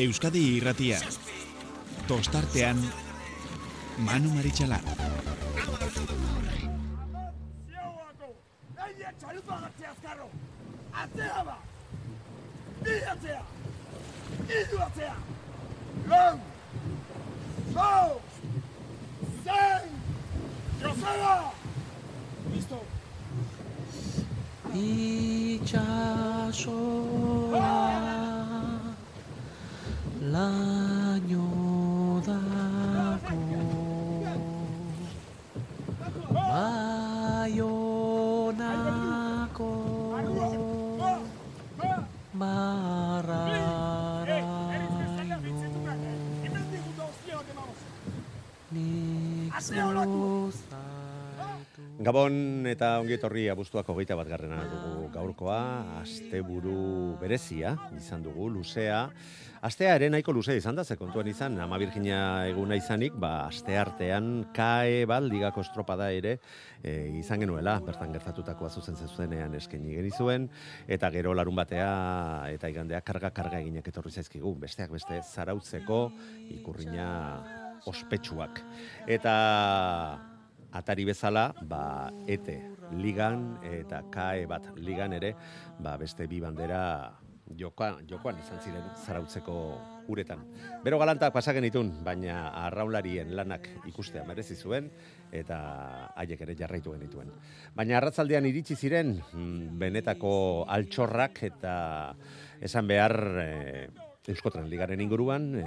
Euskadi irratia. Tostartean, Manu Maritxalar. Atzea ba! Bi atzea! Iru atzea! Lau! Lau! Zein! Joseba! Listo! itxasoa laino dako baionako marraraino nik zuzaitu Gabon eta ongi etorri abuztuak hogeita bat garrena dugu gaurkoa, asteburu berezia izan dugu, luzea. Astea ere nahiko luze izan da, ze kontuan izan, ama Virginia eguna izanik, ba, aste artean kae bat ligako estropada ere e, izan genuela, bertan gertatutakoa zuzen zezuenean eskaini genizuen, eta gero larun batea eta igandea karga-karga eginak etorri zaizkigu, besteak beste zarautzeko ikurriña ospetsuak. Eta atari bezala, ba, ete ligan eta kae bat ligan ere, ba, beste bi bandera jokoan, jokoan izan ziren zarautzeko uretan. Bero galantak pasagen itun, baina arraularien lanak ikustea merezi zuen, eta haiek ere jarraitu genituen. Baina arratzaldean iritsi ziren, mm, benetako altxorrak eta esan behar e, Euskotren ligaren inguruan, e,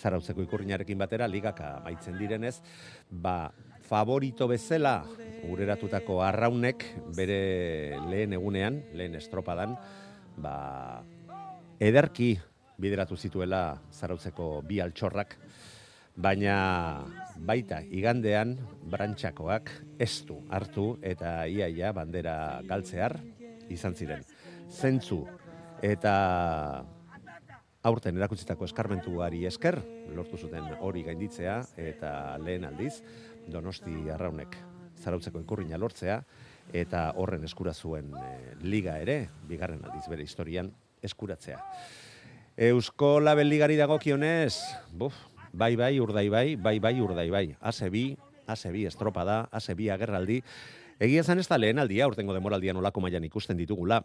zarautzeko ikurrinarekin batera, ligaka maitzen direnez, ba, favorito bezala ureratutako arraunek bere lehen egunean, lehen estropadan, ba, ederki bideratu zituela zarautzeko bi altxorrak, baina baita igandean brantxakoak ez du hartu eta iaia bandera galtzear izan ziren. Zentzu eta aurten erakutsitako eskarmentuari esker, lortu zuten hori gainditzea eta lehen aldiz, donosti arraunek zarautzeko ikurrina lortzea, eta horren eskura zuen e, liga ere, bigarren aldiz bere historian, eskuratzea. Eusko Label Ligari dagokionez, buf, bai bai urdai bai, bai bai urdai bai, ase bi, ase bi estropada, ase bi agerraldi, Egia zan ez da lehen aldia, urtengo demoraldian olako mailan ikusten ditugula,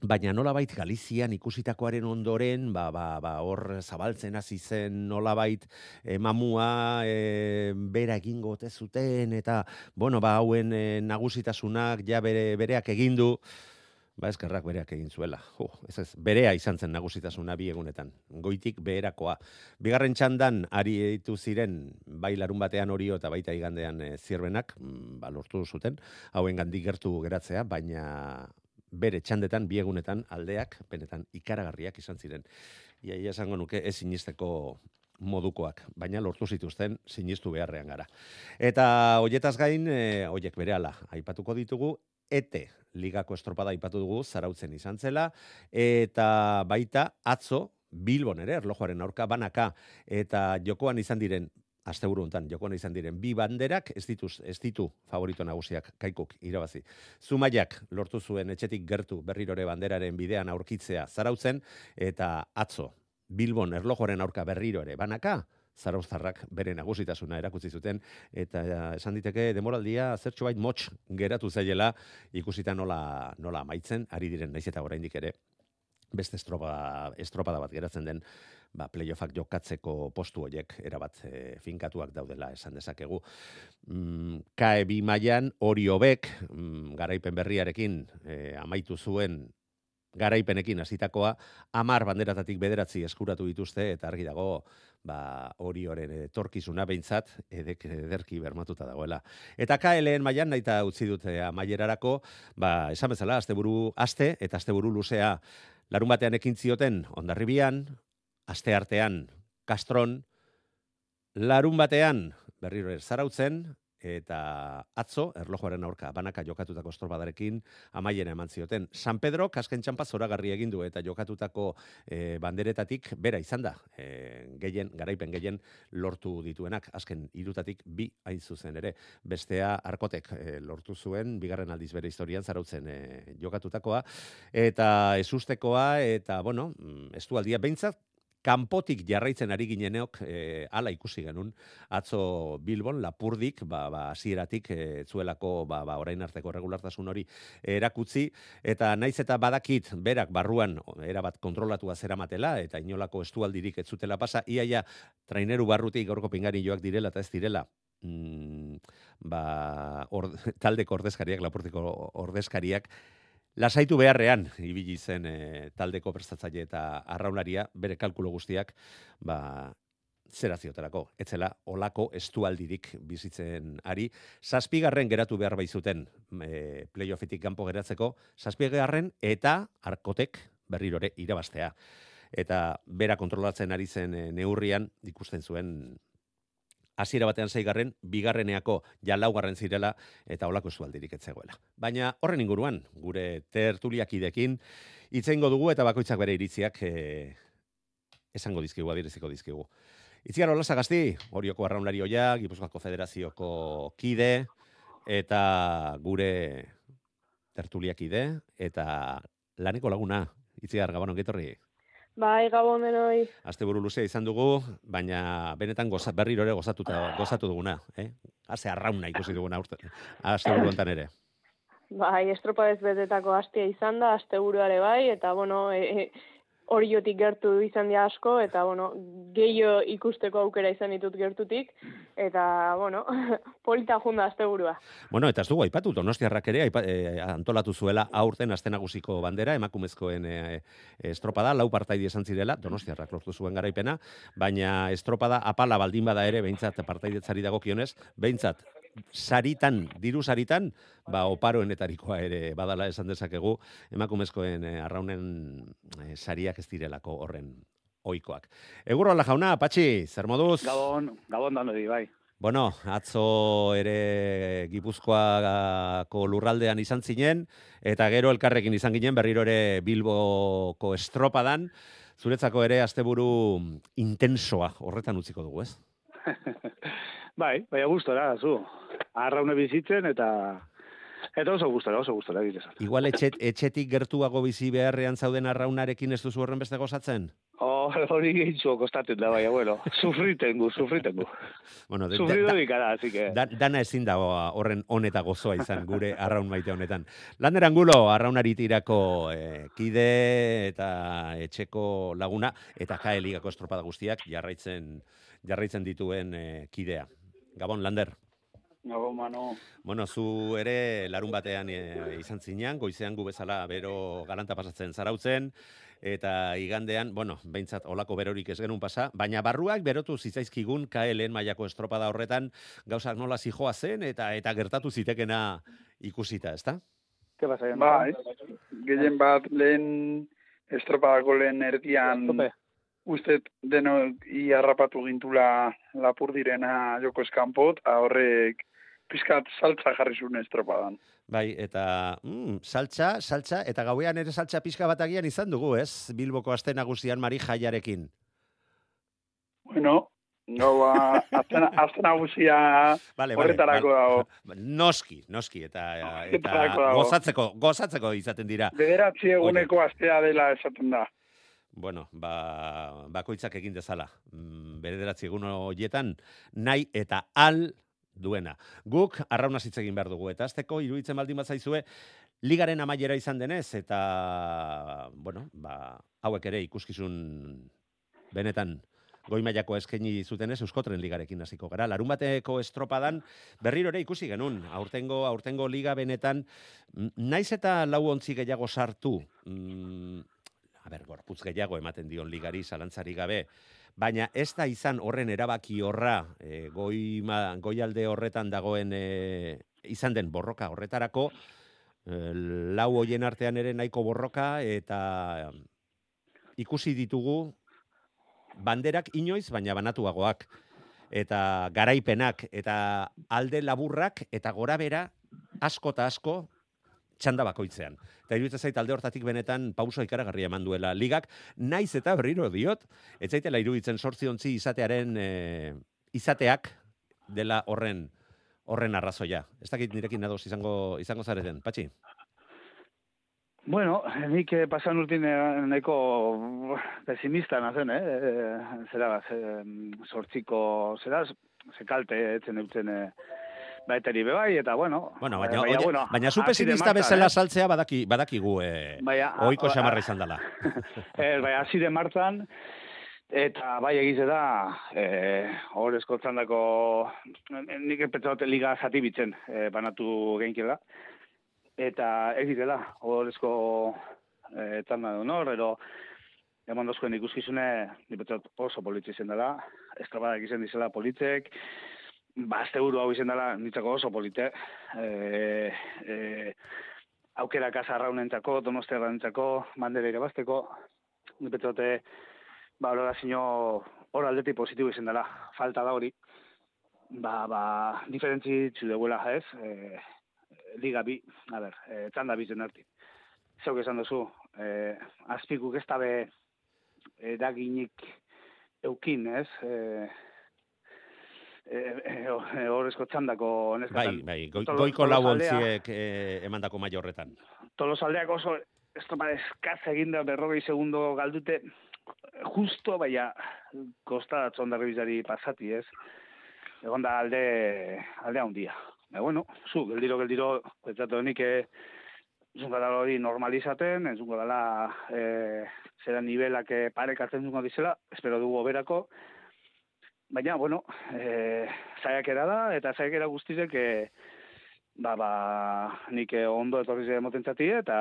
Baina nolabait Galizian ikusitakoaren ondoren, ba, ba, ba, hor zabaltzen hasi zen nolabait e, mamua e, bera egingo ote zuten, eta, bueno, ba, hauen e, nagusitasunak ja bere, bereak egindu, ba, eskerrak bereak egin zuela. Uh, ez ez, berea izan zen nagusitasuna bi egunetan, goitik beherakoa. Bigarren txandan, ari ditu ziren, bai larun batean horio eta baita igandean e, zirbenak, mm, ba, lortu zuten, hauen gandik gertu geratzea, baina bere txandetan, biegunetan, aldeak, benetan ikaragarriak izan ziren. Ia, ia esango nuke ez sinisteko modukoak, baina lortu zituzten sinistu beharrean gara. Eta hoietaz gain, e, hoiek berehala aipatuko ditugu, ete ligako estropada aipatu dugu, zarautzen izan zela, eta baita atzo, Bilbon ere, erlojoaren aurka banaka, eta jokoan izan diren asteburu hontan jokoan izan diren bi banderak ez dituz ez ditu favorito nagusiak kaikuk irabazi. Zumaiak lortu zuen etxetik gertu berrirore banderaren bidean aurkitzea zarautzen eta atzo Bilbon erlojoren aurka berriro ere banaka zarauztarrak bere nagusitasuna erakutsi zuten eta esan diteke demoraldia zertxo bait motx geratu zaiela ikusita nola nola amaitzen ari diren naiz eta oraindik ere beste estropa, estropada bat geratzen den ba, playoffak jokatzeko postu horiek erabat e, finkatuak daudela esan dezakegu. Mm, kae bi mailan hori hobek, mm, garaipen berriarekin e, amaitu zuen garaipenekin hasitakoa amar banderatatik bederatzi eskuratu dituzte eta argi dago ba hori horren etorkizuna beintzat edek ederki bermatuta dagoela. Eta KLen mailan naita utzi dute amaierarako, ba esan bezala asteburu aste eta asteburu luzea larun batean ekin zioten Hondarribian, aste artean Kastron, larun batean berriro zarautzen, eta atzo, erlojoaren aurka, banaka jokatutako estorbadarekin, amaien eman zioten. San Pedro, kasken txampa zoragarri egin du eta jokatutako e, banderetatik bera izan da, e, gehien, garaipen gehien lortu dituenak, azken irutatik bi hain zuzen ere. Bestea, arkotek e, lortu zuen, bigarren aldiz bere historian zarautzen e, jokatutakoa, eta ezustekoa, eta, bueno, mm, estu aldia behintzat, kanpotik jarraitzen ari gineneok e, ala ikusi genuen. Atzo Bilbon lapurdik ba ba hasieratik e, zuelako ba, ba orain arteko regulartasun hori erakutzi eta naiz eta badakit berak barruan erabat kontrolatua zeramatela eta inolako estualdirik ez zutela pasa. Iaia traineru barrutik gaurko pingari joak direla eta ez direla mm, ba or, taldeko ordezkariak lapurtiko ordezkariak lasaitu beharrean ibili zen e, taldeko prestatzaile eta arraularia bere kalkulo guztiak ba zera zioterako, etzela olako estualdirik bizitzen ari. Zazpigarren geratu behar baizuten e, playoffetik kanpo geratzeko, zazpigarren eta arkotek berrirore irabastea. Eta bera kontrolatzen ari zen e, neurrian ikusten zuen hasiera batean zeigarren, bigarreneako ja laugarren zirela eta olako esualdirik etzegoela. Baina horren inguruan, gure tertuliak idekin, itzeingo dugu eta bakoitzak bere iritziak e, esango dizkigu, adireziko dizkigu. Itziar Olasa Gazti, horioko arraunlari oia, Gipuzkoako Federazioko kide, eta gure tertuliak ide, eta laneko laguna, Itziar, gabanon, getorri. Bai, gabon denoi. Aste buru luzea izan dugu, baina benetan goza, berriro ere gozatuta, gozatu duguna. Eh? Haze arrauna ikusi duguna urte, aste buru ere. Bai, estropa ez betetako astea izan da, aste buruare bai, eta bueno, e, oriotik gertu izan dira asko, eta, bueno, gehiago ikusteko aukera izan ditut gertutik, eta, bueno, polita junda azte burua. Bueno, eta ez dugu, aipatu, donostiarrak ere, aipa, e, antolatu zuela aurten astenagusiko bandera, emakumezkoen e, estropada, lau partaidi esan zirela, donostiarrak lortu zuen garaipena, baina estropada apala baldin bada ere, behintzat partaidetzari dago kionez, behintzat, saritan, diru saritan, ba, oparoenetarikoa ere badala esan dezakegu, emakumezkoen e, arraunen e, sariak ez direlako horren oikoak. Egur hola jauna, patxi, zer moduz? Gabon, gabon dando di, bai. Bueno, atzo ere Gipuzkoako lurraldean izan zinen, eta gero elkarrekin izan ginen berriro ere Bilboko estropadan, zuretzako ere asteburu intensoa horretan utziko dugu, ez? bai, bai, gustora, zu. Arraune bizitzen eta Eta oso gustora, oso gustora egitezan. Igual etxet, etxetik gertuago bizi beharrean zauden arraunarekin ez duzu horren beste gozatzen? Oh, hori gehitzu kostatzen da, bai, bueno, sufriten gu, sufriten gu. Bueno, de, Sufrido dikara, así que... Da, dana ezin da horren honeta gozoa izan gure arraun maite honetan. Lander Angulo, arraunari tirako eh, kide eta etxeko laguna, eta kaeligako estropada guztiak jarraitzen jarraitzen dituen eh, kidea. Gabon, Lander. Gabon, mano. Bueno, zu ere larun batean eh, izan zinean, goizean gu bezala bero garanta pasatzen zarautzen, eta igandean, bueno, behintzat olako berorik ez genuen pasa, baina barruak berotu zitzaizkigun KLN mailako estropada horretan gauzak nola zijoa zen eta eta gertatu zitekena ikusita, ezta? Ke pasa, Bai, gehien bat lehen estropadako lehen erdian ustet deno iarrapatu gintula lapur direna joko eskampot, horrek pizkat saltza jarri zuen estropadan. Bai, eta mm, saltza, saltza, eta gauean ere saltza pizka bat agian izan dugu, ez? Bilboko aste nagusian Mari Jaiarekin. Bueno, gaua aste, aste nagusia vale, horretarako vale, dago. Noski, noski, eta, eta gozatzeko, gozatzeko izaten dira. Bederatzi eguneko astea dela esaten da. Bueno, ba, bakoitzak egin dezala. Mm, bederatzi egun horietan, nahi eta al duena. Guk arrauna egin behar dugu, eta azteko iruditzen baldin bat zaizue, ligaren amaiera izan denez, eta, bueno, ba, hauek ere ikuskizun benetan goi mailako eskaini zuten Euskotren ligarekin hasiko gara. Larun bateko estropadan berriro ere ikusi genun. Aurtengo aurtengo liga benetan naiz eta lau ontzi gehiago sartu. Mm, a ber, gorputz gehiago ematen dion ligari zalantzari gabe. Baina ez da izan horren erabaki horra e, goi, ma, alde horretan dagoen e, izan den borroka horretarako, e, lau hoien artean ere nahiko borroka eta ikusi ditugu banderak inoiz, baina banatuagoak eta garaipenak eta alde laburrak eta gora bera asko eta asko txanda bakoitzean. Eta iruditzen zait alde hortatik benetan pauso ikaragarria eman duela ligak, naiz eta berriro diot, ez zaitela iruditzen sortzi ontzi izatearen e, izateak dela horren horren arrazoia. Ez dakit nirekin nadoz izango, izango zareten, patxi? Bueno, nik eh, pasan urtin eh, nahiko pesimista nazen, eh? eh zera, ze, sortziko, zera, ze kalte etzen eutzen eh, baeteri bebai, eta bueno. Bueno, baina, baina, bueno, baina zu pesimista bezala eh? saltzea badaki, badakigu eh, baina, oiko xamarra izan dela. eh, baina, hasi de martzan, Eta bai egize da, eh, hor eskotzan dako, nik epetzaute liga zati bitzen, eh, banatu geinkela eta egite da, horrezko e, tanda du, no? Ero, eman dozkoen ikuskizune, nipetot oso politxe izan dela, estrabadak izan dizela politzek, bazte buru hau izan dela, nitzako oso polite, e, e, aukera kasa arraunentzako, donosti arraunentzako, mandere ere bazteko, nipetote, ba, hori zino, hor aldeti positibo izan dela, falta da hori, ba, ba, diferentzi txudeguela, ez, e, liga bi, a ber, e, txanda bizen arti. Zeuk esan duzu, e, azpikuk ez dabe eraginik eukin, ez? E, horrezko txandako neskatan. Bai, bai, goiko lau ontziek e, emandako maio horretan. Tolosaldeak oso estopa eskaz eginda berrogei segundo galdute, justo, baina, kosta txondarri bizari pasati, ez? Egon da alde, alde handia. Ba, bueno, zu, geldiro, geldiro, pentsatu denik, eh, zunga dala hori normalizaten, ez zunga dala eh, zera nivelak parekatzen zunga dizela, espero dugu oberako, baina, bueno, eh, zaiakera da, eta zaiakera guztizek, eh, ba, ba, nik ondo etorri zede motentzati, eta,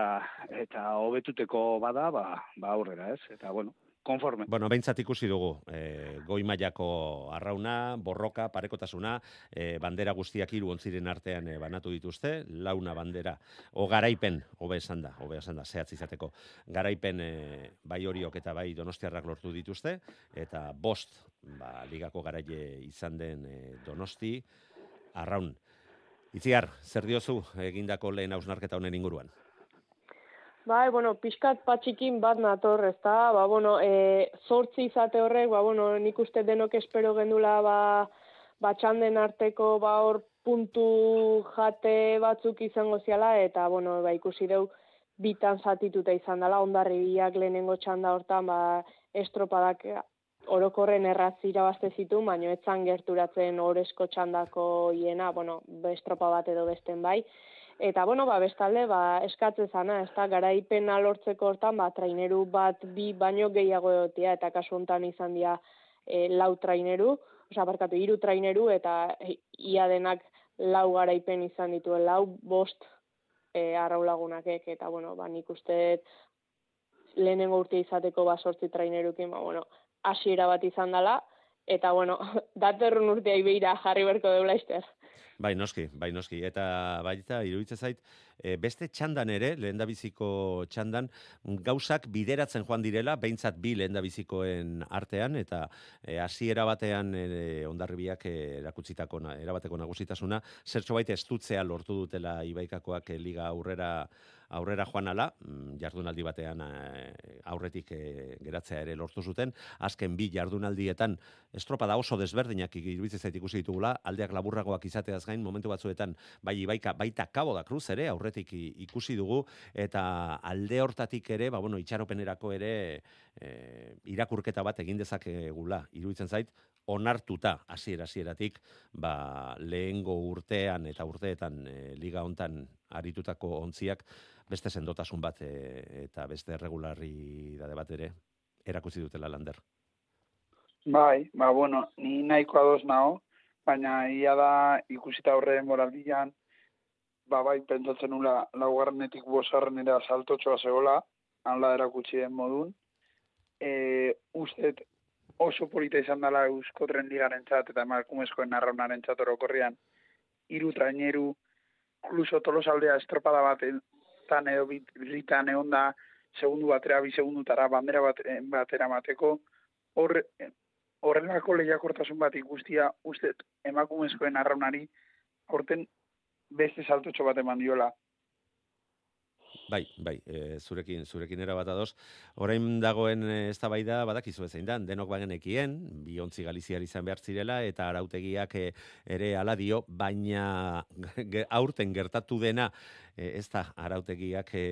eta hobetuteko bada, ba, ba aurrera, ez? Eta, bueno, konforme. Bueno, behintzat ikusi dugu, e, goi mailako arrauna, borroka, parekotasuna, e, bandera guztiak hiru ontziren artean e, banatu dituzte, launa bandera, o garaipen, hobe esan da, hobe esan da, zehatz izateko, garaipen e, bai horiok eta bai donostiarrak lortu dituzte, eta bost, ba, ligako garaile izan den e, donosti, arraun. Itziar, zer diozu egindako lehen hausnarketa honen inguruan? Bai, bueno, pixkat patxikin bat nator, ez da, ba, bueno, e, zortzi izate horrek, ba, bueno, nik uste denok espero gendula, ba, ba txanden arteko, ba, hor puntu jate batzuk izango ziala, eta, bueno, ba, ikusi deu, bitan zatituta izan dela, ondarri biak lehenengo txanda hortan, ba, estropadak orokorren erraz irabazte zitu, baino etzan gerturatzen orezko txandako hiena, bueno, estropa bat edo besten bai, Eta, bueno, ba, bestalde, ba, eskatze zana, ez da, garaipen alortzeko hortan, ba, traineru bat bi baino gehiago egotia, eta kasu hontan izan dira e, lau traineru, oza, barkatu, iru traineru, eta ia denak lau garaipen izan dituen, lau bost e, arraulagunakek, eta, bueno, ba, nik uste lehenengo urte izateko ba, sortzi trainerukin, ba, bueno, hasiera bat izan dela, eta, bueno, datorrun urtea ibeira jarri berko deula izter. Bai, noski, bai, noski. Eta baita, iruditza zait, e, beste txandan ere, lehen txandan, gauzak bideratzen joan direla, behintzat bi lehen bizikoen artean, eta e, hasiera batean e, ondarribiak e, erakutzitako, erabateko nagusitasuna, zertxo baita estutzea lortu dutela ibaikakoak e, liga aurrera aurrera joan ala, mm, jardunaldi batean eh, aurretik eh, geratzea ere lortu zuten, azken bi jardunaldietan estropa da oso desberdinak iruditzen zait ikusi ditugula, aldeak laburragoak izateaz gain, momentu batzuetan, bai baika, baita kabo da cruz ere, aurretik ikusi dugu, eta alde hortatik ere, ba, bueno, itxaropenerako ere e, irakurketa bat egin dezakegula, iruditzen zait, onartuta hasiera hasieratik ba lehengo urtean eta urteetan liga hontan aritutako ontziak beste sendotasun bat e, eta beste regularri dade bat ere erakutsi dutela lander. Bai, ba, bueno, ni nahiko ados nao, baina ia da ikusita horre moraldian, ba, bai, pentsatzen nula laugarrenetik bosarren ere asaltotxoa zegoela, hanla erakutsi den modun. E, ustet oso polita izan dela eusko trendigaren txat, eta emakumezkoen narraunaren txat orokorrian, iru traineru, kluso tolosaldea estropada bat tan edo bitan egon da segundu batera, bi segundutara bandera bat, eh, batera mateko, hor, horrelako lehiakortasun bat ikustia, uste emakumezkoen arraunari, horten beste saltotxo bat eman diola. Bai, bai, e, zurekin, zurekin era bat ados. Orain dagoen eh, eztabaida badakizu zein dan, denok bagenekien, bi ontzi galiziar izan behar zirela, eta arautegiak eh, ere ala dio, baina aurten gertatu dena, e, ez da arautegiak e,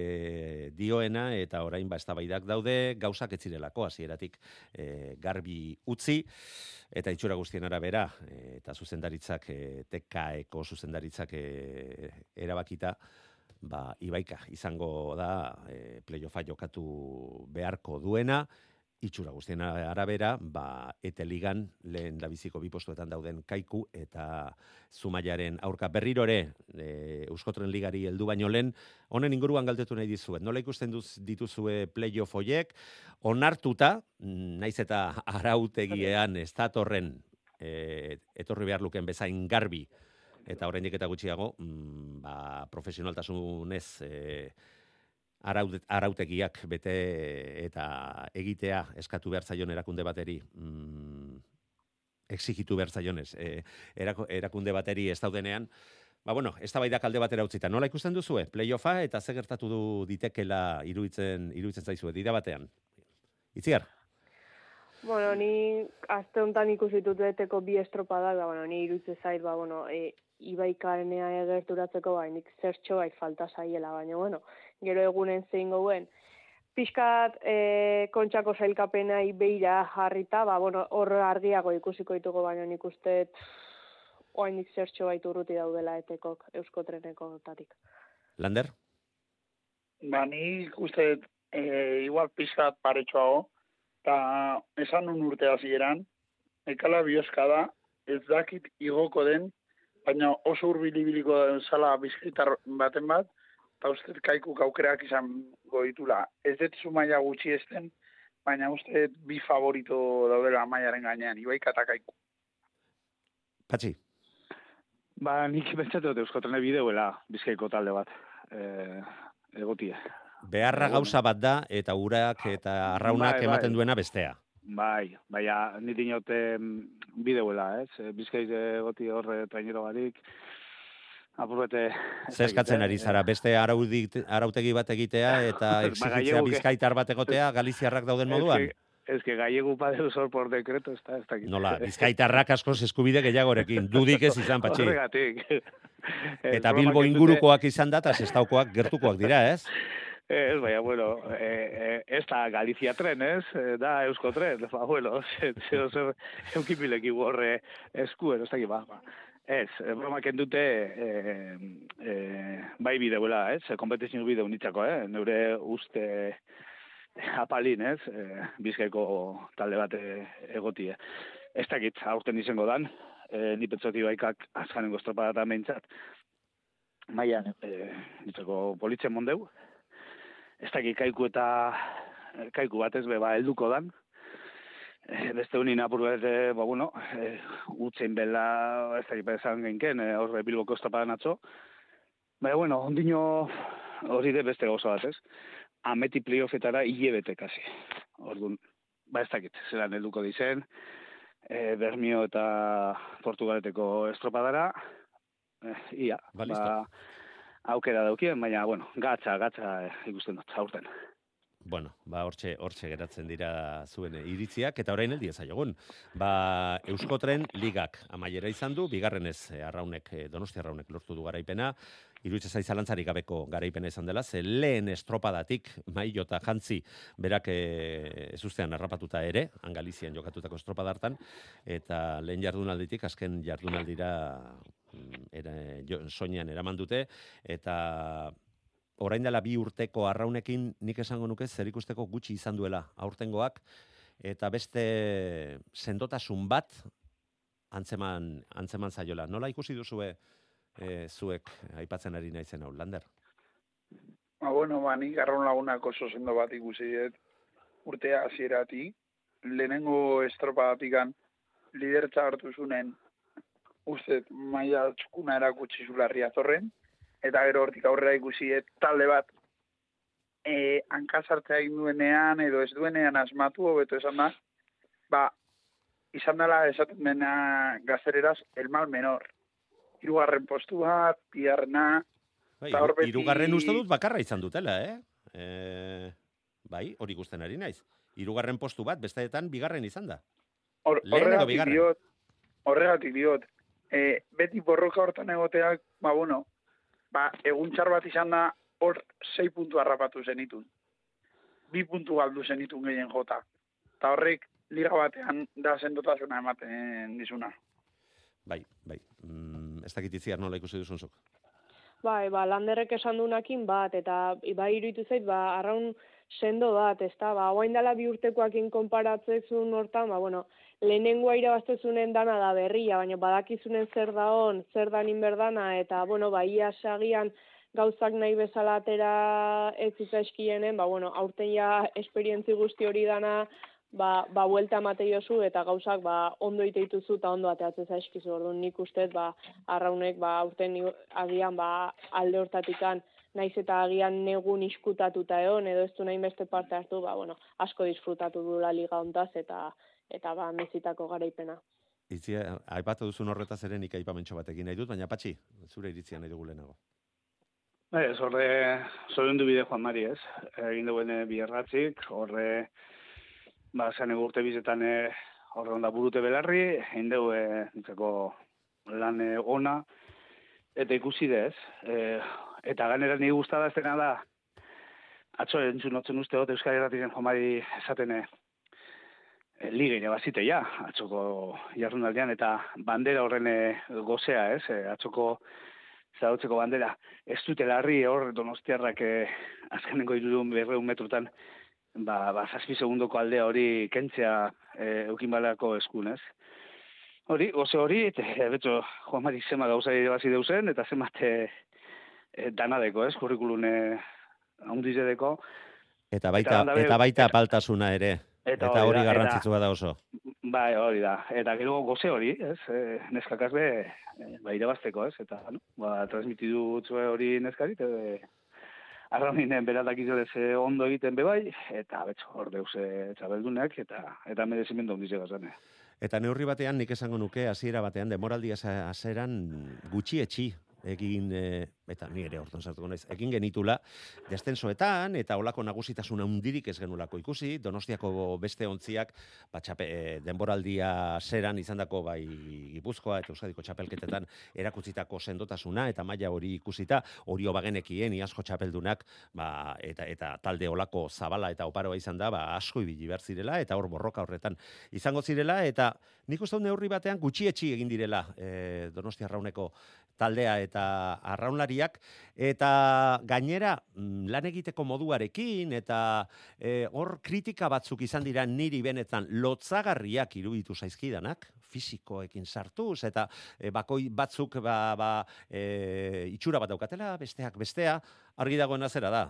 dioena, eta orain ba eztabaidak daude, gauzak ez zirelako, hasieratik e, garbi utzi, eta itxura guztien arabera, e, eta zuzendaritzak, e, tekaeko zuzendaritzak e, erabakita, ba, Ibaika izango da e, playoffa jokatu beharko duena, itxura guztien arabera, ba, ete ligan lehen da biziko bi postuetan dauden kaiku eta zumaiaren aurka. Berrirore e, Euskotren ligari heldu baino lehen, honen inguruan galdetu nahi dizuet. Nola ikusten duz, dituzue playoff hoiek, onartuta, naiz eta arautegian ez datorren e, etorri behar luken bezain garbi eta oraindik eta gutxiago, mm, ba, profesionaltasunez e, araute, arautegiak bete eta egitea eskatu behar zaion erakunde bateri mm, exigitu behar zaionez e, erakunde bateri ez daudenean, Ba, bueno, ez da alde batera utzita. Nola ikusten duzue? Playoffa eta ze gertatu du ditekela iruditzen, iruditzen zaizue, dira batean. Itziar? Bueno, ni aste honetan ikusi dut beteko bi estropadak, da, bueno, ni irutze zait, ba, bueno, e, ibaikarenea egerturatzeko, ba, nik zertxo bai falta zaiela, baina, bueno, gero egunen zein gouen, pixkat e, kontxako zailkapenai beira jarrita, ba, bueno, hor argiago ikusiko ditugu, baina nik uste oainik zertxo baitu urruti daudela etekok, euskotreneko tatik. Lander? Ba, ni uste, e, igual pixkat paretxoago, eta esan nun urte hasieran, ekala bioska da, ez dakit igoko den, baina oso urbilibiliko zala bizkaitar baten bat, eta uste kaikuk aukerak izan goitula. Ez dut zumaia gutxi esten, baina uste bi favorito daudela maiaren gainean, ibaika eta kaiku. Patxi? Ba, nik bentsatu dut euskotrene bideuela bizkaiko talde bat. E, egotie. Beharra gauza bat da, eta urak eta arraunak Bai, bai. ematen duena bestea. Bai, baina niti dinote bideuela, ez? E, Bizkaiz egoti horre trainero barik, apurbete... Zer eskatzen ari zara, beste araudik, arautegi bat egitea eta Ba, exigitzea bizkaitar bat egotea galiziarrak dauden moduan? Ez que gallegu padeu sor por decreto, da, ez dakit. Nola, bizkaitarrak askoz eskubide gehiagorekin, dudik ez izan, patxi. Horregatik. Eta Bilbo ingurukoak izan da, eta sestaukoak gertukoak dira, ez? Ez, baina, bueno, e, e, ez da Galizia tren, ez? E, Da Eusko tren, ba, bueno, zer, zer, eukipilek horre eskuen, ez dakit, ba, ba. Ez, bromak dute e, e, bai bideuela, ez? E, Kompetizio bideu nitzako, eh? Neure uste apalin, ez? E, bizkaiko talde bat egotie. Ez dakit, aurten izango dan, e, ni pentsoti baikak azkanengo estropada mentzat, maian, e, nitzako politzen mondeu, ez dakit kaiku eta eh, kaiku batez be ba helduko dan. E, beste unin apur bat, e, ba, bueno, e, utzen bela, ez dakit bezan genken, e, horre bilboko estropadan atzo. Baina, bueno, ondino hori de beste gauza bat, ez? Ameti playoffetara hilebete kasi. Orduan, ba ez dakit, zelan helduko dizen, e, Bermio eta Portugaleteko estropadara, e, ia, ba, aukera daukien, baina, bueno, gatza, gatza eh, ikusten dut, aurten. Bueno, ba, hortxe, hortxe geratzen dira zuen iritziak, eta orain heldi ezaiogun. Ba, Euskotren ligak amaiera izan du, bigarrenez eh, arraunek, eh, donosti arraunek lortu du garaipena, iruditza zaiz zalantzarik gabeko garaipena izan dela, ze lehen estropadatik, mai jota jantzi, berak e, ez ustean harrapatuta ere, Angalizian jokatutako estropada hartan, eta lehen jardunalditik, azken jardunaldira era, jo, soinean eraman dute, eta orain dela bi urteko arraunekin nik esango nuke zer ikusteko gutxi izan duela aurtengoak eta beste sendotasun bat antzeman antzeman zaiola. Nola ikusi duzue e, zuek aipatzen ari naizen hau, Lander? Ba, bueno, ba, nik arraun lagunak oso sendo bat ikusi dut urtea hasieratik lehenengo estropadatikan lidertza hartu zunen uste maila txukuna erakutsi zularria zorren, eta gero hortik aurrera ikusi talde bat e, hankasartzea egin duenean edo ez duenean asmatu, hobeto esan da, ba, izan dela esaten dena gaztereraz el mal menor. Hirugarren postu bat, bigarrena, Bai, beti- irugarren uste dut bakarra izan dutela, eh? E, bai, hori ikusten ari naiz. Hirugarren postu bat, besteetan bigarren izan da. Hor- horregatik bigarren? diot, horregatik diot, e, beti borroka hortan egoteak, ba, bueno, ba, egun txar bat izan da, hor sei puntu harrapatu zenitun. Bi puntu galdu zenitun gehien jota. Eta horrek, liga batean da sendotasuna ematen dizuna. Bai, bai. Mm, ez dakit itziar nola ikusi duzun zuk. Bai, ba, landerrek esan dunakin bat, eta bai iruditu zait, ba, arraun sendo bat, ezta, ba, guain dela bi urtekoakin konparatzezun hortan, ba, bueno, lehenengoa irabaztezunen dana da berria, baina badakizunen zer da on, zer da berdana, eta, bueno, ba, ia sagian gauzak nahi bezala atera ez zitzaizkienen, ba, bueno, aurten ja esperientzi guzti hori dana, ba, ba buelta emate jozu eta gauzak ba ondo ite dituzu eta ondo ateratzen zaizkizu. Orduan nik uste ba arraunek ba aurten agian ba alde hortatikan naiz eta agian negun iskutatuta egon edo ez du nahi beste parte hartu, ba bueno, asko disfrutatu dula liga hontaz eta eta ba mezitako garaipena. Itzia, aipatu duzun horretaz ere nik aipamentxo batekin nahi dut, baina patxi, zure iritzia nahi dugu lehenago. Bai, ez horre, zoren du bide Juan Mari, ez? Egin duen eh, biherratzik, horre, ba, zan urte bizetan eh, horre onda burute belarri, egin dugu eh, lan ona, eta ikusi dez. Eh, eta ganera niri gustada ez dena da, atzo entzun otzen uste dut Euskal Herratizen Juan Mari esaten liga irabazite ja, atzoko jardunaldian, eta bandera horren eh, gozea, ez? Eh, atzoko zautzeko bandera. Ez dute larri hor donostiarrak eh, azkenengo irudun berreun metrutan ba, ba zazpi segundoko aldea hori kentzea eh, eukin balako eskun, ez? Hori, goze hori, eta eh, betxo, Juan Mari zema gauza irabazi deusen, eta zemat eh, eh, danadeko, ez? Kurrikulun eh, handizedeko. Eta baita, Eta eta, baita apaltasuna ere. Eta, hori hori garrantzitsua da oso. Bai, hori da. Eta gero goze hori, ez? E, neskakazle, e, ba, irabazteko, ez? Eta, no? ba, transmitidu zue hori neskari, eta e, arrauninen beratak izolez e, ondo egiten bebai, eta betxo, hor deuz e, txabeldunak, eta eta merezimendu ondize gazane. Eta neurri batean nik esango nuke hasiera batean demoraldia hasieran gutxi etxi egin e, eta ni ere hortan sartuko naiz egin genitula descensoetan eta olako nagusitasun handirik ez genulako ikusi. Donostiako beste ontziak ba, txape, e, denboraldia zeran izandako bai Gipuzkoa eta Euskadiko txapelketetan erakutsitako sendotasuna eta maila hori ikusita Orio bagenekien iasko txapeldunak ba, eta eta talde olako zabala eta oparoa izan da ba, asko ibili behar zirela eta hor borroka horretan izango zirela eta nik uste neurri batean gutxietxi egin direla e, Donostia Arrauneko taldea eta arraunlariak eta gainera mm, lan egiteko moduarekin eta e, hor kritika batzuk izan dira niri benetan lotzagarriak iruditu zaizkidanak fisikoekin sartuz eta e, bakoi batzuk ba, ba, e, itxura bat daukatela besteak bestea argi dagoena zera da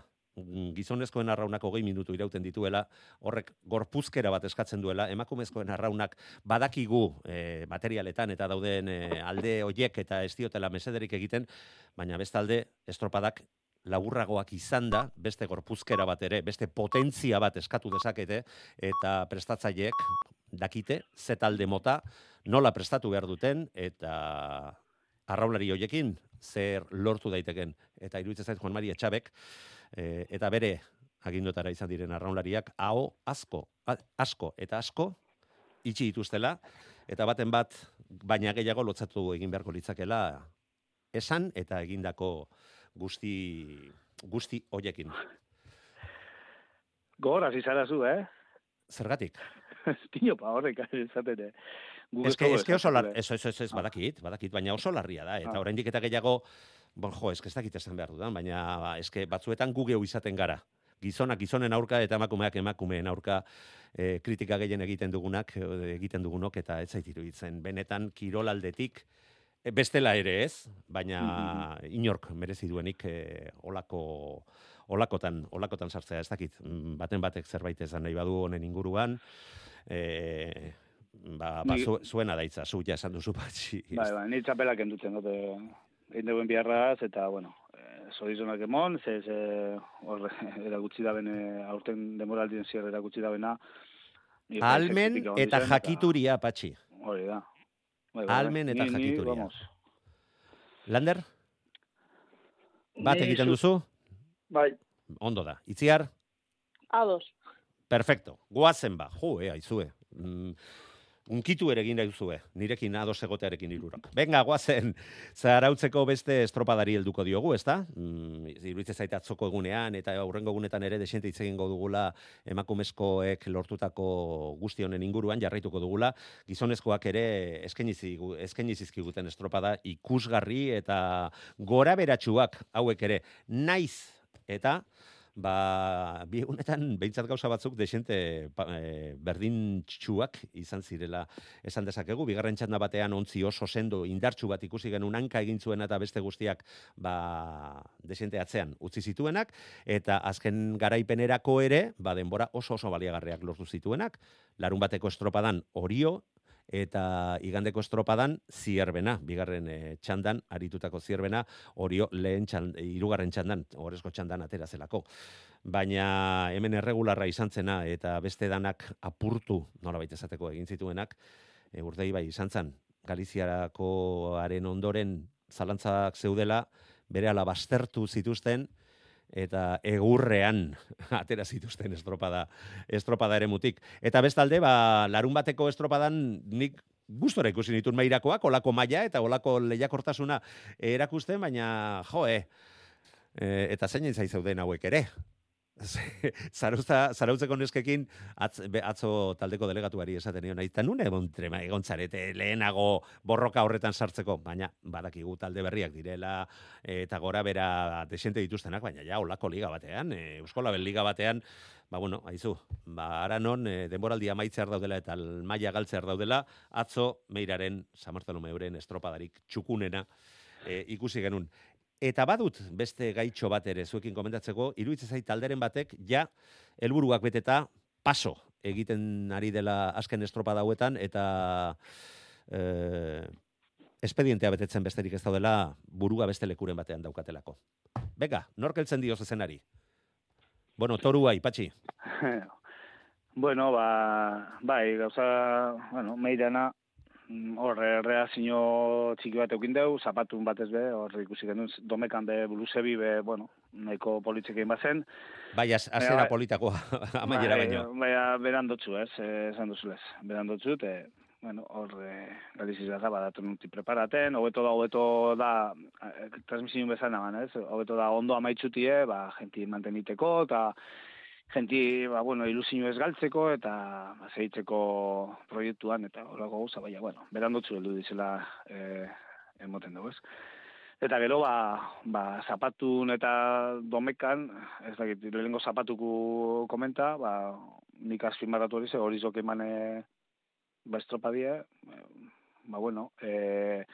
gizonezkoen arraunak hogei minutu irauten dituela, horrek gorpuzkera bat eskatzen duela, emakumezkoen arraunak badakigu e, materialetan eta dauden e, alde hoiek eta ez diotela mesederik egiten, baina bestalde estropadak laburragoak izan da, beste gorpuzkera bat ere, beste potentzia bat eskatu dezakete, eta prestatzaileek dakite, ze talde mota, nola prestatu behar duten, eta arraunlari hoiekin zer lortu daiteken. Eta iruditzen zait Juan Maria Txabek, e, eta bere agindotara izan diren arraunlariak, hau asko, a- asko eta asko itxi dituztela, eta baten bat, baina gehiago lotzatu egin beharko litzakela esan eta egindako guzti guzti hoiekin. Izara zu, eh? Zergatik? Tino pa horrek esaten, eh? Guk Eske, eske oso lar, esaten, ez, ez, ez, badakit, badakit, baina oso larria da, eta Ah. oraindik eta gehiago, bon, jo, eske ez dakit esan behar dudan, baina ba, eske batzuetan gu geu izaten gara. Gizonak gizonen aurka eta emakumeak emakumeen aurka e, kritika gehien egiten dugunak, e, egiten dugunok, eta ez zait iruditzen. Benetan, kirolaldetik, e, bestela ere ez, baina inork merezi duenik e, olako olakotan, olakotan sartzea, ez dakit, mm, baten batek zerbait esan nahi badu honen inguruan, e, ba, ba Ni- zu, zuena daitza, zu ja esan duzu batxi. Bai, bai, ni txapelak endutzen dute egin duen biharraz, eta, bueno, eh, zorizonak emon, ze, ze hor erakutsi da bene, aurten demoraldien zier erakutsi da bena. Ni Almen eta dizen, jakituria, patxi. Hori da. Bai, bai, bai. Almen eta Ni- ni, jakituria. vamos, Lander? Bat Ni egiten zu- duzu? Bai, Ondo da. Itziar? Ados. Perfecto. Goazen ba. Jo, eh, aizue. Mm, unkitu ere egin duzue, nirekin ados egotearekin irurak. Venga, goazen, zarautzeko beste estropadari helduko diogu, ezta? Mm, iruditzen zait atzoko egunean, eta aurrengo egunetan ere desente hitz egingo dugula emakumezkoek lortutako guzti honen inguruan jarraituko dugula, gizonezkoak ere eskaini zizkiguten estropada ikusgarri eta gora beratsuak hauek ere naiz eta ba, bi egunetan behintzat gauza batzuk desente pa, e, berdintxuak izan zirela esan dezakegu. Bigarren txanda batean ontzi oso sendo indartxu bat ikusi genuen hanka egin zuena eta beste guztiak ba, desente atzean utzi zituenak, eta azken garaipenerako ere, ba, denbora oso oso baliagarriak lortu zituenak. Larun bateko estropadan orio, eta igandeko estropadan zierbena, bigarren e, txandan, aritutako zierbena, orio lehen txand, irugarren txandan, horrezko txandan atera zelako. Baina hemen erregularra izan zena eta beste danak apurtu, nola baita esateko egin zituenak, e, urdei bai izan zen, Galiziarakoaren ondoren zalantzak zeudela, bere ala zituzten, eta egurrean atera zituzten estropada, estropada ere mutik. Eta bestalde, ba, larun bateko estropadan nik gustora ikusi nituen mairakoak, olako maila eta olako lehiakortasuna erakusten, baina joe, e, eta zein zai zeuden hauek ere. Zarauza, zarautzeko neskekin atz, be, atzo taldeko delegatuari esaten nion, eta nun egon trema egon zarete lehenago borroka horretan sartzeko, baina badakigu talde berriak direla eta gora bera desente dituztenak, baina ja olako liga batean, e, Euskolabel liga batean, ba bueno, aizu, ba ara non e, denboraldia amaitzear daudela eta maila galtzear daudela, atzo meiraren Samartalomeuren estropadarik txukunena e, ikusi genuen. Eta badut beste gaitxo bat ere zuekin komentatzeko, iruditzen zait talderen batek ja helburuak beteta paso egiten ari dela azken estropada hauetan eta eh, espedientea betetzen besterik ez daudela burua beste lekuren batean daukatelako. Bega, nork heltzen dio zezenari? Bueno, torua, ipatxi. bueno, ba, bai, gauza, bueno, meirana, mm, hor, reazio txiki bat eukin deu, zapatun batez be, hor ikusi genuen, domekan be, blusebi be, bueno, nahiko politzekein bazen. Bai, az, azera bai. politakoa, amaiera Bai, baino. Bai, berandotzu, ez, eh, esan duzulez. Berandotzu, eta, bueno, hor, eh, galiziz da, badatu nuti preparaten, hobeto da, hobeto da, eh, transmisioen bezan nagan, ez, hobeto da ondo amaitzutie, ba, genti manteniteko, eta genti, ba, bueno, ilusio ez galtzeko, eta zeitzeko proiektuan, eta horako gauza, baina, bueno, berandotzu heldu dizela, eh, emoten dugu, ez. Eta gero, ba, ba, zapatun eta domekan, ez dakit, lehenengo zapatuku komenta, ba, nik azpimarratu hori ze, hori zoke emane, ba, estropadie, eh, ba, bueno, e,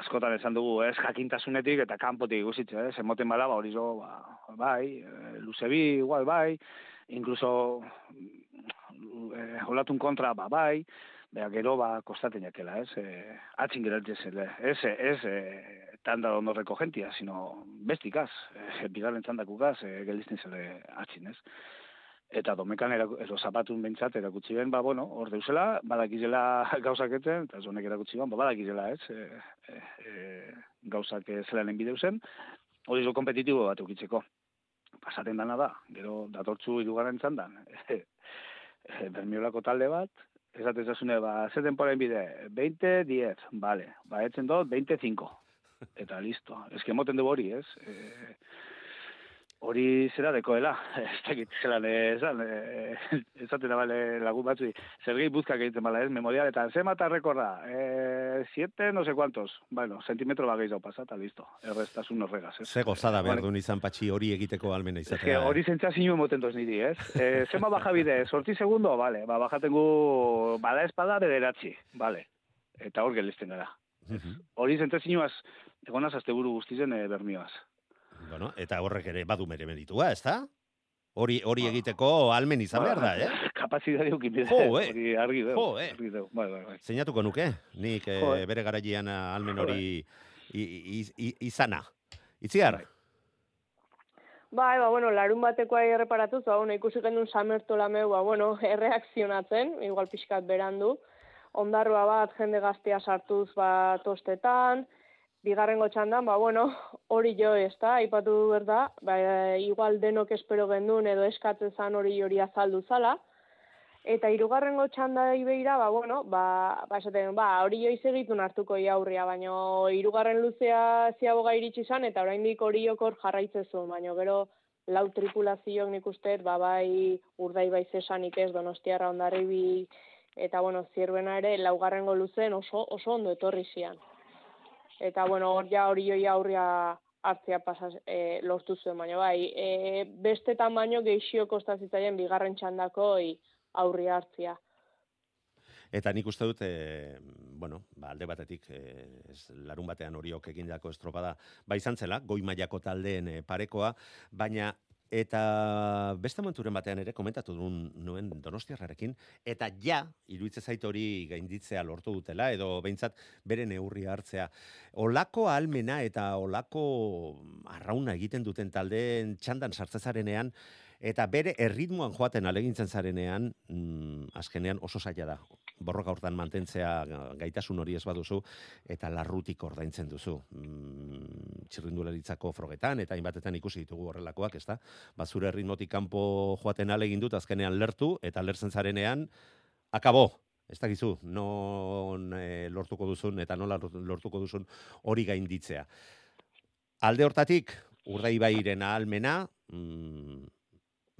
askotan esan dugu, ez, jakintasunetik eta kanpotik ikusitze, ez, emoten bada, ba, hori zo, ba, bai, e, luzebi, igual, bai, incluso, e, olatun kontra, ba, bai, Bea, gero, ba, kostaten jakela, ez? E, atxin geratzen zele. Ez, ez, e, tanda ondorreko gentia, sino bestikaz, e, bigaren txandakukaz, e, geldizten zele atxin, ez? Eta domekan erako, ero zapatun bentsat erakutsi ben, ba, bueno, hor deuzela, badakizela gauzaketen, eta zonek erakutsi ben, ba, badakizela, ez? E, e, e, gauzak zelan enbideu zen, hori zo kompetitibo bat eukitzeko. Pasaten dana da, gero datortzu irugarren txandan, e, e, bermiolako talde bat, esaten zazune, ba, ze denporen bide, 20-10, vale, ba, etzen dut, 25, eta listo. Ez que moten dugu hori, ez? E, hori zera dekoela, ez dakit, zelan, esan, e, esaten da, bale, lagun batzu, zer gehi buzkak egiten bala, ez, memorial, eta ze mata rekorda, e, siete, no sé cuantos, bueno, sentimetro bat gehiago pasa, eta listo, errestasun horregaz, ez? Ze gozada behar duen izan patxi hori egiteko almena Ez que izatea. hori zentzazio emoten doz niri, ez? E, zema baja bide, sorti segundo, vale, ba, bajaten gu bala espada bederatzi, vale. Eta hor gelizten gara. Hori zentzazioaz, egonaz azte buru guztizen e, bermioaz. Bueno, eta horrek ere badu mere meritua, ez da? Hori, hori Ba. egiteko almen izan behar da, eh? Kapazidade eukin bide, Jo, eh. hori argi deu. Jo, eh. Argi deu, bai, bai, bai. Zeinatuko nuke, nik eh, Jo, eh. bere garaian almen Jo, hori i, i, i, izana. Itziar, Bai. Bai, ba, bueno, larun batekoa erreparatuz, ba, bueno, ikusi genuen samerto lameu, ba, bueno, erreakzionatzen, igual pixkat berandu, ondarroa bat jende gaztea sartuz ba, tostetan, bigarrengo txandan, ba, bueno, hori jo ez da, aipatu berda, ba, igual denok espero gendun edo eskatzen zan hori hori azaldu zala, eta hirugarrengo txanda ibeira, ba, bueno, ba, ba, esaten, ba, hori jo izegitun hartuko iaurria, baina hirugarren luzea ziaboga iritsi zan, eta oraindik hori jokor jarraitzezun, baina gero lau tripulazioak nik uste, ba, bai urdai bai zesanik ez donostiarra ondarribi, eta bueno, zierbena ere laugarrengo luzen oso, oso ondo etorri zian eta bueno, hor ja hori joi aurria hartzea pasaz, e, lortu zuen, baina bai, e, bestetan baino geixio kostazitzaien bigarren txandako aurria hartzea. Eta nik uste dut, e, bueno, ba, alde batetik, e, ez, larun batean horiok egin dako estropada, ba izan zela, goi mailako taldeen e, parekoa, baina Eta beste momenturen batean ere komentatu duen nuen donostiarrarekin, eta ja, iruitze zait hori gainditzea lortu dutela, edo behintzat bere neurri hartzea. Olako almena eta olako arrauna egiten duten taldeen txandan sartzezarenean, eta bere erritmoan joaten alegintzen zarenean, mm, azkenean oso zaila da borroka hortan mantentzea gaitasun hori ez baduzu eta larrutik ordaintzen duzu. Mm, txirrindularitzako frogetan eta hainbatetan ikusi ditugu horrelakoak, ezta? Ba zure erritmotik kanpo joaten ale egin dut azkenean lertu eta lertzen zarenean akabo. Ez dakizu, non e, lortuko duzun eta nola lortuko duzun hori gainditzea. Alde hortatik, urdai bairen ahalmena, mm,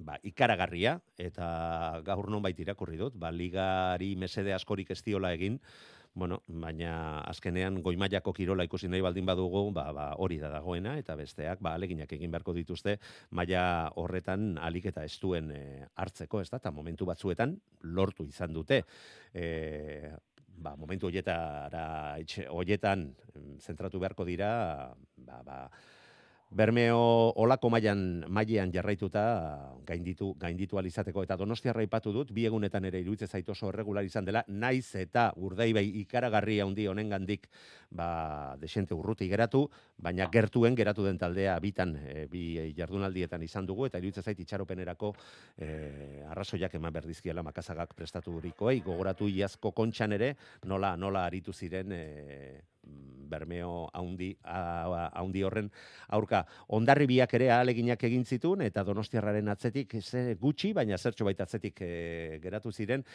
ba, ikaragarria, eta gaur non baita irakurri dut, ba, ligari mesede askorik ez diola egin, bueno, baina azkenean goimaiako kirola ikusi nahi baldin badugu, ba, ba, hori da dagoena, eta besteak, ba, aleginak egin beharko dituzte, maila horretan alik eta ez duen e, hartzeko, ez da, eta momentu batzuetan lortu izan dute. E, ba, momentu hoietara, hoietan zentratu beharko dira, ba, ba, Bermeo olako mailan mailean jarraituta gainditu gainditu alizateko eta Donostia raipatu dut bi egunetan ere iruditze zait oso irregular izan dela. Naiz eta urdaibai ikaragarri handi honengandik ba desente urruti geratu baina gertuen geratu den taldea bitan e, bi jardunaldietan izan dugu. Eta iruditze zait itxaropenerako e, arrazoiak eman berdizkiela makazagak prestaturikoei gogoratu iazko kontxan ere nola nola aritu ziren e, bermeo haundi haundi horren aurka. Ondarribiak ere aleginak egin zituen eta donostiarraren atzetik ze gutxi baina zertxo bait atzetik e, geratu ziren.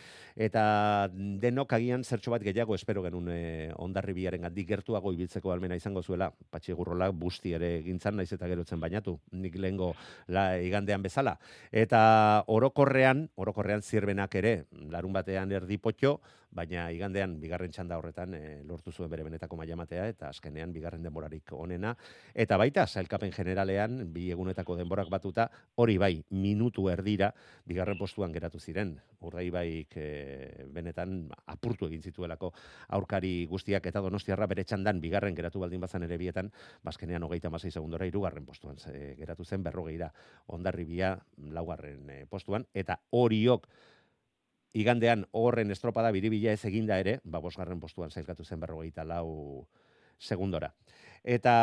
Eta denok agian zertxo bat gehiago espero genuen e, ondarribiaren gandik gertuago ibiltzeko almena izango zuela. Patxi gurrola busti ere egintzan naiz eta gerotzen bainatu. Nik lehengo la igandean bezala. Eta orokorrean orokorrean zirbenak ere larun batean erdi potxo baina igandean bigarren txanda horretan e, lortu zuen bere benetako maila matea eta azkenean bigarren denborarik onena. Eta baita sailkapen generalean bi egunetako denborak batuta hori bai minutu erdira bigarren postuan geratu ziren. Urdai baik e, benetan apurtu egin zituelako aurkari guztiak eta donostiarra bere txandan bigarren geratu baldin bazan ere bietan bazkenean hogeita masai segundora irugarren postuan ze, geratu zen berrogeira ondarribia laugarren e, postuan. Eta horiok igandean horren estropada biribila ez eginda ere, ba, bosgarren postuan zailkatu zen berrogeita lau segundora. Eta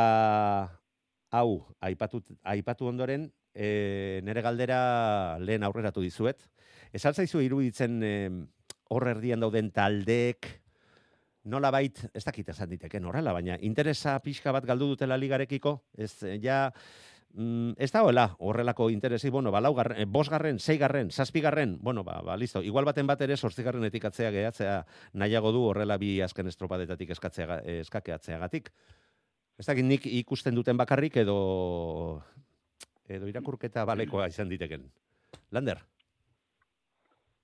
hau, aipatu, aipatu ondoren, e, nere galdera lehen aurreratu dizuet. Ez altzaizu iruditzen e, horre erdian dauden taldeek, nola bait, ez dakit esan diteken horrela, baina interesa pixka bat galdu dutela ligarekiko, ez ja, mm, ez da hola, horrelako interesi, bueno, ba, laugarren, eh, bosgarren, seigarren, zazpigarren, bueno, ba, ba, listo, igual baten bat ere sortzigarren etikatzea gehatzea nahiago du horrela bi azken estropadetatik eskatzea, eskakeatzea gatik. Ez dakit nik ikusten duten bakarrik edo edo irakurketa balekoa izan diteken. Lander?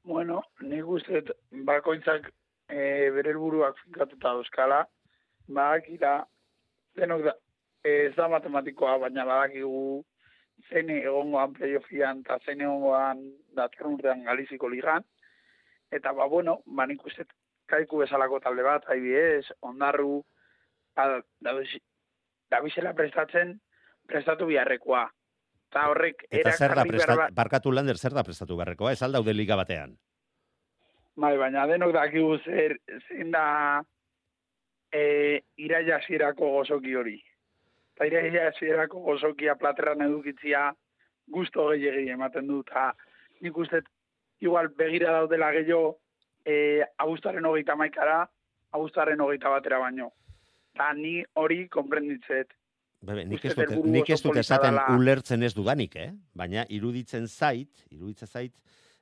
Bueno, nik uste bakoitzak e, bere helburuak finkatuta euskala, bakira, denok da, ez da matematikoa, baina badakigu zein egongoan playoffian eta zein egongoan datorren urtean galiziko ligan. Eta ba, bueno, ba, nik uste kaiku bezalako talde bat, IBS, ondarru, da, da prestatzen, prestatu biharrekoa. Eta horrek, Eta zer da prestatu, barkatu lander, zer da prestatu biharrekoa, ez alda liga batean? Bai, baina denok dakigu zer, zein da e, iraia gozoki hori eta ireia esierako gozokia plateran edukitzia gusto gehiagi ematen du, eta nik uste igual begira daudela gehiago e, abuztaren hogeita maikara, abuztaren hogeita batera baino. eta ni hori konprenditzet. Bebe, nik ez dut, nik ez dut esaten dela. ulertzen ez dudanik, eh? Baina iruditzen zait, iruditzen zait,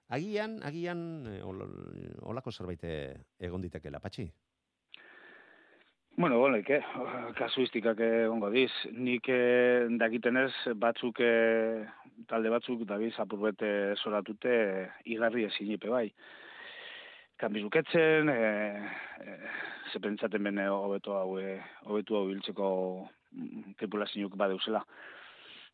agian, agian, eh, ol- olako zerbait eh, egon ditekela, patxi. Bueno, bueno, ke, kasuistikak egongo diz. Nik eh, dakitenez batzuk, eh, talde batzuk, dabiz, apurbete soratute eh, igarri ezin ipe bai. Kanbizuketzen, eh, eh, ze pentsaten bene hau, eh, hobetu hau biltzeko mm, tripulazioak badeuzela.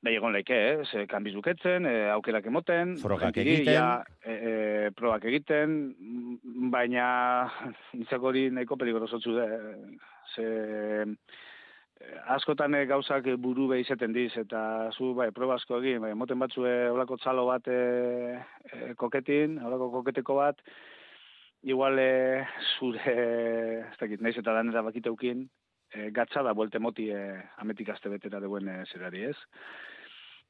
Bai egon laike, eh? ze kanbizuketzen, eh, aukerak emoten, Frogak egiten. ja, eh, eh, probak egiten, mm, baina nitzak hori nahiko peligrosotzu da, eh, ze eh, askotan eh, gauzak buru behi izaten diz, eta zu, bai, proba asko egin, bai, moten batzue holako txalo bat eh, eh, koketin, holako koketeko bat, igual eh, zure, ez dakit, naiz eta danera bakiteukin, eh, gatza da buelte moti eh, ametik aste betera deuen eh, zerari ez.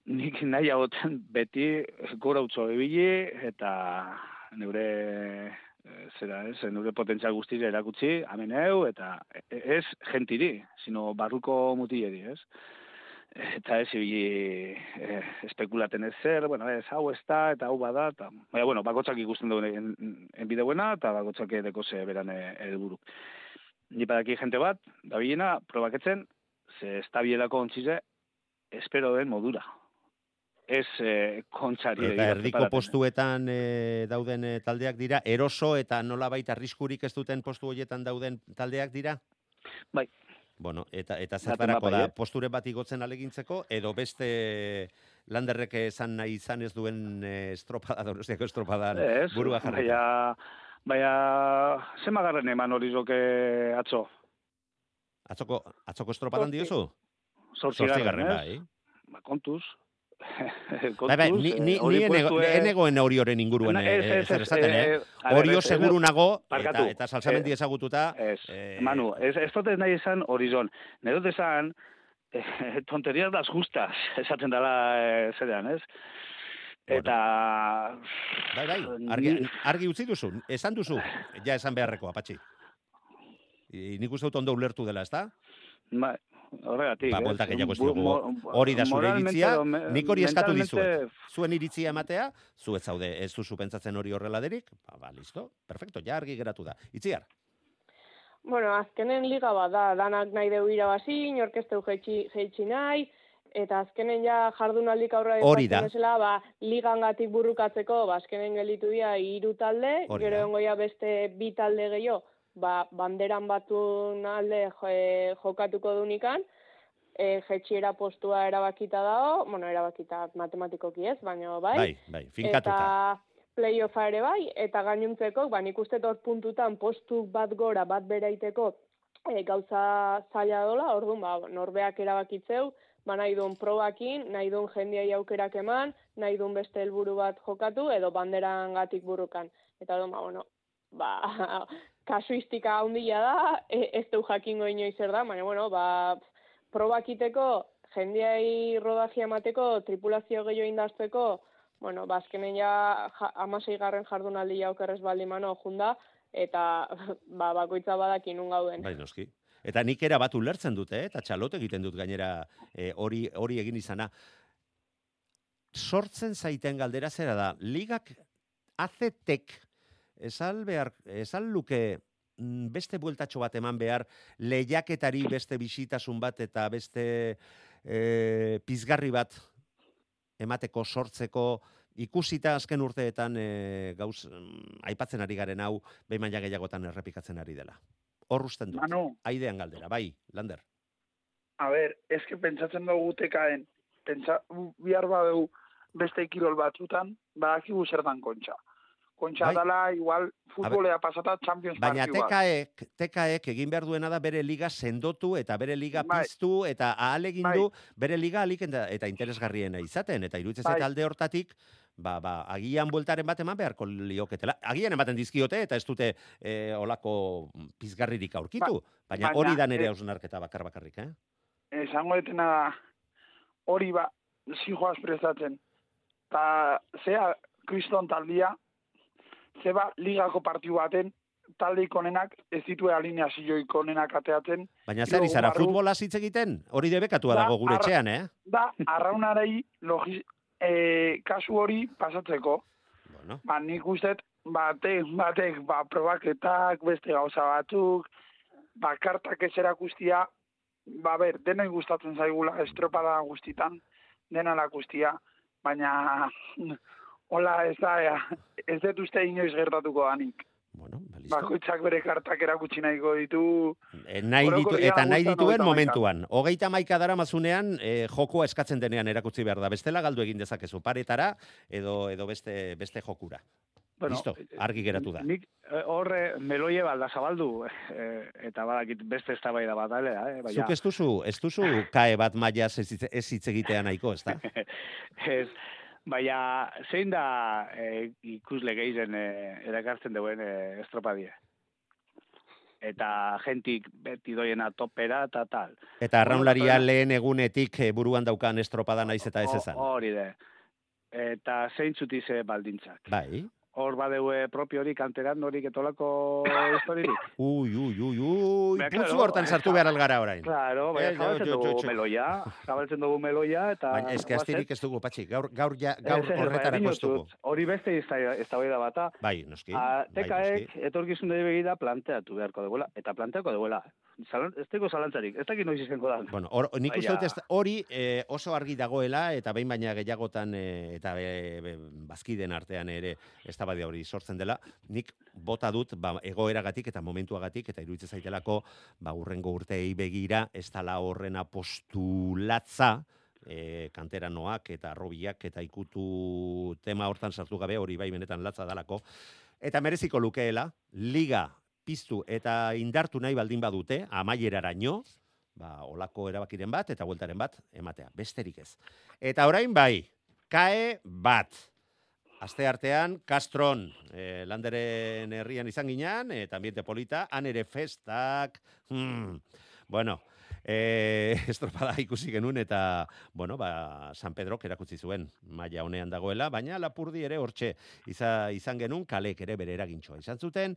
Nik nahi hagoten beti gora utzo ebili eta neure zera ez, neure potentzial guztira erakutsi, hemen eu, eta e- ez gentiri, sino barruko mutileri, ez? Eta ez ibili eh, espekulaten ez zer, bueno, ez hau ez da, eta hau bada, eta, baina, bueno, bakotxak ikusten duen en, enbideuena, eta bakotxak edeko ze beran eh, helburu. Ni badaki jente bat, da bilena, probaketzen, ze ez da bielako espero den modura. Ez eh, kontxari. Eta erdiko preparatzen. postuetan eh, dauden eh, taldeak dira, eroso eta nolabait arriskurik ez duten postu horietan dauden taldeak dira? Bai. Bueno, eta, eta zertarako da, eh? posture bat igotzen alegintzeko, edo beste landerrek esan nahi izan ez duen eh, estropada, donostiako estropadan Ez, burua jarri. baina, baina, zemagarren eman hori zoke atzo. Atzoko, atzoko estropadan diozu? Zortzigarren, Zortzigarren, bai. Ba, kontuz. Kontuz, Bai, bai, ni, ni, eh, hori ni enego, puestue- enegoen hori horren inguruan Na- eh, ez, ez, ez, esaten, eh? eh, seguru nago, eta, eta salsamendi Eh, ezagututa, Ez, eh, Manu, ez, ez dut nahi esan horizon. Nero esan, eh, tonterias das justas, esaten dela eh, zerean, ez? Eta... Bai, bai, argi, argi utzi duzu, esan duzu, ja esan beharrekoa, patxi. I, nik uste dut ondo ulertu dela, ezta? Ba, horregatik, Ba, bueltak gehiago Hori da zure iritzia, nik hori eskatu dizuet. Zuen iritzia ematea, zu ez zaude, ez duzu pentsatzen hori horrela derik, ba, ba, listo, perfecto, ja argi geratu da. Itziar, Bueno, azkenen liga bat da, danak nahi deu irabazi, inorkesteu jeitsi, nahi, eta azkenen ja jardunaldik aurra Hori da. bezala, ba, ligangatik burrukatzeko, ba, azkenen gelitu dira hiru talde, Hori gero da. ongoia beste bi talde gehiago, ba, banderan batun alde e, jokatuko dunikan, e, jetxiera postua erabakita dago, bueno, erabakita matematikoki ez, baina bai, bai, bai, finkatuta. Eta playoffa ere bai, eta gainuntzeko, ba, nik uste dut puntutan postu bat gora, bat beraiteko e, gauza zaila dola, orduan, ba, norbeak erabakitzeu, ba, nahi duen probakin, nahi duen jendiai aukerak eman, nahi duen beste helburu bat jokatu, edo banderan gatik burrukan. Eta orduan, ba, bueno, ba, kasuistika handia da, e, ez du jakingo inoiz zer da, baina, bueno, ba, probakiteko, jendiai rodagia emateko, tripulazio gehiago indazteko, bueno, ba, azkenen ja ja, amasei garren jardunaldi jaukerrez baldi mano junda, eta ba, bakoitza badaki nun gauden. Bai, noski. Eta nik era bat ulertzen dute, eh? eta txalote egiten dut gainera eh, hori hori egin izana. Sortzen zaiten galdera zera da, ligak azetek esal behar, esal luke mm, beste bueltatxo bat eman behar lehiaketari beste bisitasun bat eta beste e, pizgarri bat emateko sortzeko ikusita azken urteetan e, gauz mm, aipatzen ari garen hau behin maila gehiagotan errepikatzen ari dela. Hor usten dut. Manu, Aidean galdera, bai, Lander. a ber, eske pentsatzen dugu tekaen, pentsa, bihar badeu beste kirol batzutan, badakigu zer dan kontxa. Kontxa Bai. dala, igual, futbolea pasata Champions Baina. TKek, TKek egin behar duena da bere liga sendotu eta bere liga Bai. piztu eta ahalegindu Bai. bere liga alik eta, eta interesgarriena izaten. Eta iruditzen Bai. alde hortatik, ba, ba, agian bueltaren bat eman beharko lioketela. Agian ematen dizkiote eta ez dute eh, olako pizgarririk aurkitu. baina, baina, hori da nere eh, hausnarketa bakar bakarrik, eh? esango etena da, hori ba, zijoaz prestatzen. Ta, zea, kriston taldia, zeba ligako partiu baten, taldeik onenak ez ditu alineazioik onenak ateatzen. Baina zer izara, futbola hitz egiten? Hori debekatua Da, dago gure etxean, eh? Da, arraunarei logi, e, kasu hori pasatzeko. Bueno, Ba, nik uste batek, batek, ba, probaketak, beste gauza batzuk, ba, kartak ez erakustia, ba, ber, denoi gustatzen zaigula estropada guztitan, dena guztia, baina, hola, ez da, ez dut uste inoiz gertatuko danik. bueno, ba, listo. Bakoitzak bere kartak erakutsi nahiko ditu, E, nahi ditu, eta nahi dituen momentuan. Hogeita maika dara mazunean, e, jokoa eskatzen denean erakutsi behar da. Bestela galdu egin dezakezu, paretara edo edo beste beste jokura. Bueno, Listo, argi geratu da. Nik eh, horre meloie balda zabaldu, eh, eta badakit beste eztabaida bat dalea, eh? Baina, Zuk ez duzu, ez duzu kae bat mailaz ez hitz egitea nahiko, ez da? ez, baina zein da eh, ikusle gehien eh, erakartzen duen eh, estropadie? Eta gentik beti doiena topera eta tal. Eta arraunlaria lehen egunetik buruan daukan estropada naiz eta ez ezan. Hori de. Eta zein zutize baldintzak. Bai. Hor badeue propiorik, anteran horik etolako historirik. Ui, ui, ui, ui, Ba, putzu hortan sartu esa- behar algara orain. Claro, Eh, baina jo, zabaltzen jo, jo, dugu jo. meloia, zabaltzen dugu meloia, eta... Baina eske astirik ez dugu, patxi, gaur, gaur, ja, gaur bai, dugu. dinotsut. Hori beste ez da bata. Bai, noski. A, bai, tekaek noski. etorkizun dira begira planteatu beharko duela, eta planteako duela. Zalan, ez teko zalantzarik, ez dakit noiz izango da. Bueno, or, nik uste dut ez hori eh, oso argi dagoela eta behin baina gehiagotan eh, eta be, be, bazkiden artean ere eztabaida hori sortzen dela. Nik bota dut ba, egoeragatik eta momentuagatik eta iruditzen zaitelako ba urrengo urteei begira ez dala horrena postulatza e, kanteranoak eta arrobiak eta ikutu tema hortan sartu gabe hori bai benetan latza dalako. Eta mereziko lukeela, liga piztu eta indartu nahi baldin badute, amaieraraino, ba, olako erabakiren bat eta bueltaren bat ematea, besterik ez. Eta orain bai, kae bat. Aste artean, Castron, eh, landeren herrian izan ginean, eta ambiente polita, han ere festak, hmm, bueno, eh, estropada ikusi genuen eta, bueno, ba, San Pedrok erakutsi zuen maila honean dagoela, baina Lapurdi ere hortxe iza, izan genuen kalek ere bere eragintxoa izan zuten,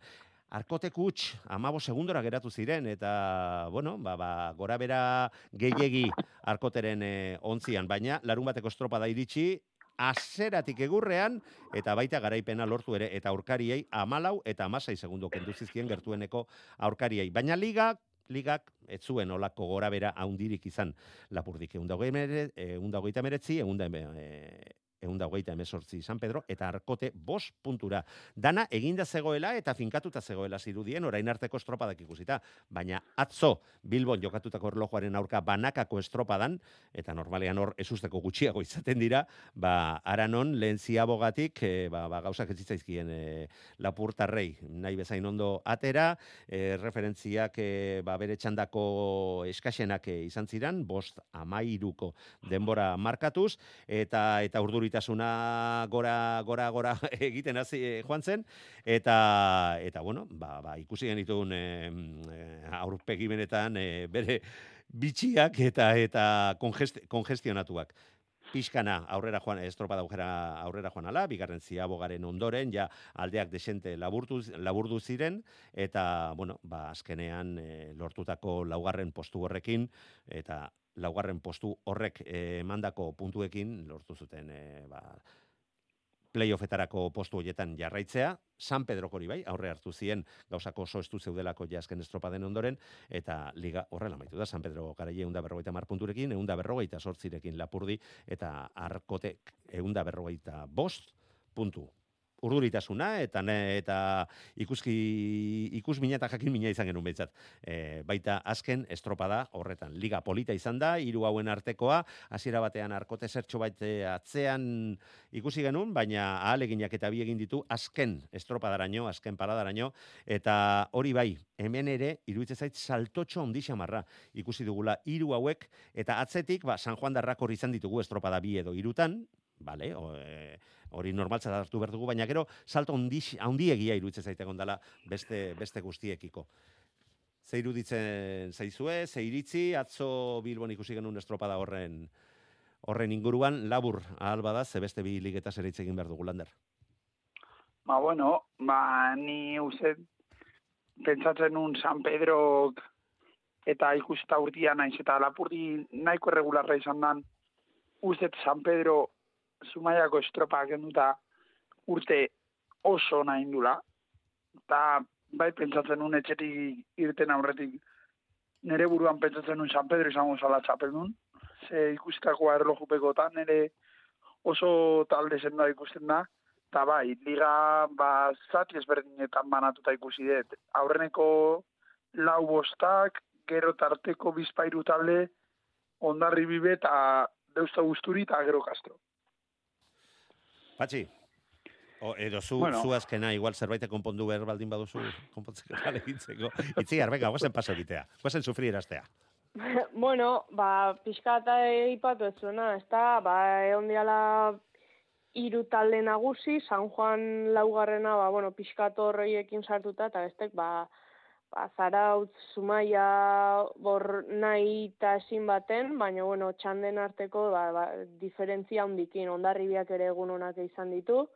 Arkotek huts, amabo segundora geratu ziren, eta, bueno, ba, ba, gora bera gehiegi arkoteren e, ontzian, baina larun bateko estropada iritsi, azeratik egurrean, eta baita garaipena lortu ere, eta aurkariei amalau eta amasei segundo kendu zizkien gertueneko aurkariei. Baina ligak, ligak, ez zuen olako gora bera haundirik izan lapurdik. Egun dagoita meretzi, da egun da hogeita emezortzi San Pedro, eta arkote bos puntura. Dana eginda zegoela eta finkatuta zegoela zirudien, orain arteko estropadak ikusita. Baina atzo Bilbon jokatutako erlojuaren aurka banakako estropadan, eta normalean hor ezusteko gutxiago izaten dira, ba, aranon lehen ziabogatik, e, ba, ba, gauzak ez zitzaizkien e, lapurtarrei, nahi bezain ondo atera, e, referentziak e, ba, bere txandako eskasenak e, izan ziren, bost amairuko denbora markatuz, eta eta urduritasuna gora gora gora egiten hasi eh, joan zen eta eta bueno, ba, ba ikusi genituen e, aurpegi benetan e, bere bitxiak eta eta congest, kongestionatuak. Pixkana aurrera joan, estropada aurrera, aurrera joan ala, bigarren ziabogaren ondoren, ja aldeak desente laburtu, laburdu ziren, eta, bueno, ba, azkenean e, lortutako laugarren postu horrekin, eta laugarren postu horrek emandako puntuekin lortu zuten e, ba, playoffetarako postu horietan jarraitzea, San Pedro hori bai, aurre hartu zien gauzako oso estu zeudelako jasken estropaden ondoren, eta liga horrela maitu da, San Pedro garaie eunda berrogeita mar punturekin, eunda berrogeita sortzirekin lapurdi, eta arkotek eunda berrogeita bost puntu urduritasuna eta ne, eta ikuski ikus mina eta jakin mina izan genuen behintzat. E, baita azken estropada horretan. Liga polita izan da, hiru hauen artekoa, hasiera batean arkote zertxo bait atzean ikusi genuen, baina ahaleginak eta bi egin ditu azken estropadaraino, azken paradaraino, eta hori bai, hemen ere, iruditzen zait, saltotxo ondi xamarra ikusi dugula hiru hauek, eta atzetik, ba, San Juan darrakor izan ditugu estropada bi edo irutan, Vale, o, e, hori normaltza hartu behar dugu, baina gero salto handi egia iruditzen zaite gondala beste, beste guztiekiko. Ze iruditzen zaizue, ze iritzi, atzo Bilbon ikusi genuen estropada horren horren inguruan, labur ahal bada, ze beste bi ligetaz ere egin behar dugu lander. Ba, bueno, ba, ni uste pentsatzen nun San Pedro eta ikusita urtia naiz eta lapurdi nahiko regularra izan dan, uste San Pedro Zumaiako estropa genduta urte oso nahi indula. Eta bai pentsatzen nun etxetik irten aurretik nire buruan pentsatzen nun San Pedro izango zala txapel nun. Ze ikustako erlojupekotan nire oso talde zenda ikusten da. Eta bai, liga ba, zati ezberdinetan banatuta ikusi dut. Aurreneko lau bostak, gero tarteko bizpairu talde, ondarri bibe eta deusta guzturi eta gero kastro. Patxi, o, edo zu, Bueno. zu azkena, igual zerbait konpondu behar baldin baduzu, konpontzeko gale hitzeko. Itzi, venga, guazen paso egitea, guazen sufrieraztea. bueno, ba, pixka eta ipatu ez zuena, ez da, ba, egon diala hiru talde nagusi, San Juan laugarrena, ba, bueno, pixka horreiekin sartuta, eta bestek, ba, ba, Zarautz, Zumaia, bor nahi eta ezin baten, baina, bueno, txanden arteko, ba, ba, diferentzia handikin, ondarribiak ere egun onak izan ditu.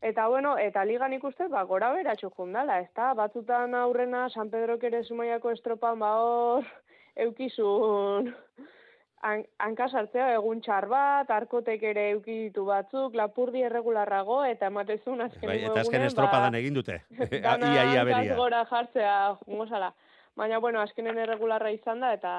Eta bueno, eta ligan ikuste, ba, gora beratxo jundala, ez da? Batzutan aurrena, San Pedrok ere Zumaiako estropan, ba, hor, eukizun han, hankasartzea egun txar bat, arkotek ere euki ditu batzuk, lapurdi erregularrago, eta ematezun azkeneko Bai, eta azken egunen, estropadan egin dute. ia, ia beria. gora jartzea jungo zala. Baina, bueno, azkenen erregularra izan da, eta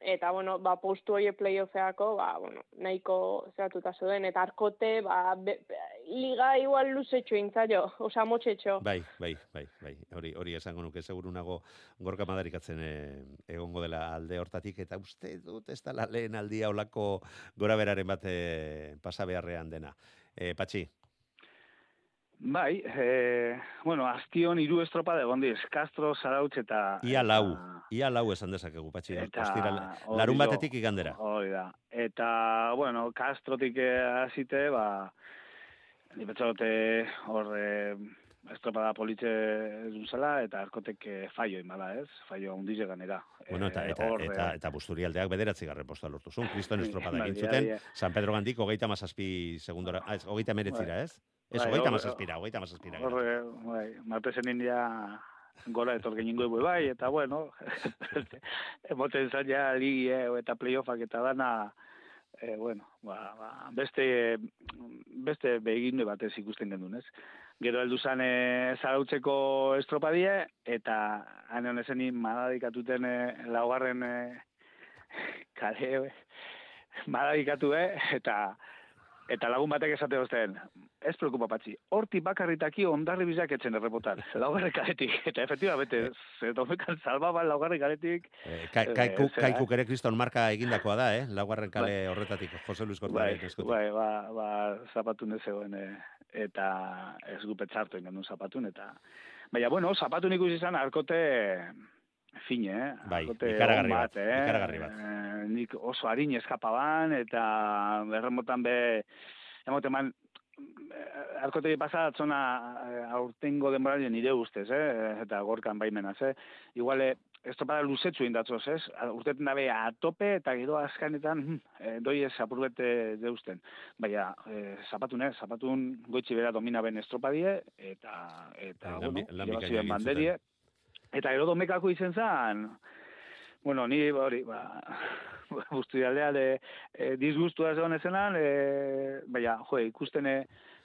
eta, bueno, ba, postu hori playoffeako, ba, bueno, nahiko zeratuta zeuden, eta arkote, ba, be, be, liga igual luzetxo intzaio, osa motxetxo. Bai, bai, bai, bai. Hori, hori esango nuke seguru nago gorka madarikatzen eh, egongo dela alde hortatik eta uste dut ez da lehen aldia olako gora beraren bat eh, pasa beharrean dena. Eh, patxi, Bai, e, bueno, aztion hiru estropa da egon diz, Castro, Zarautz eta... ia lau, eta- ia lau esan dezakegu, patxi. Eta larun batetik igandera. Hori da. Eta, bueno, Castrotik eh, hasite, ba, ni betxalote hor eh, estropada politxe zela, eta arkotek eh, faio imala, ez? Faio handize ganera. Bueno, eta, Eh, eta, hor, eta, eh, eta busturialdeak bederatzi garren postua lortu zuen. Kriston estropada Bai, egin zuten. bai, San Pedro gandik hogeita mazazpi segundora, ah, hogeita meretzira, ez? Ez, Bai, hogeita mazazpira, hogeita mazazpira. Hor, eh, bai, Martesen india gola etor geningo egu bai, eta bueno, emoten zain ja ligi eh, eta playoffak eta dana, eh, bueno, ba, ba, beste, beste beginde batez ikusten gendun, ez? Gero heldu zan e, zarautzeko estropadie, eta hane honezeni madadikatuten e, laugarren e, kale, e, madadikatu, e, eta Eta lagun batek esate osten, ez preocupa patxi, horti bakarritaki ondarri bizak etzen errepotar, laugarren kaletik, eta efektibamente, ze domekan salbaban laugarren kaletik, Eh, ka, Eh, kaiku, zera, kaikuk ere kriston marka egindakoa da, eh? Laugarren kale horretatik, Jose Luis bai, Kortaren eskutik. bai, ba, ba, zapatun ez zegoen, eh, eta ez gupet zartu ingendun zapatun, eta, baina, bueno, zapatun ikusi izan, arkote, fine, eh? Bai, ikaragarri bat, ikaragarri bat. Eh, nik oso harin eskapaban, eta erremotan be, emoten man, eh, arkotegi pasa atzona eh, aurtengo denboralien nire ustez, eh? eta gorkan baimenaz, eh? Iguale, estropada luzetzu indatzoz, ez? Urteten dabe atope eta gero askanetan hm, eh, doi ez apurbete deusten. Baina, eh, zapatun, eh? Zapatun goitzi bera domina ben estropadie, eta, eta bi- bueno, egin banderie. Eta gero domekako izen zan, bueno, ni hori, ba, guztu aldea, de, e, disgustua zegoen ezenan, e, baina, jo, ikusten e,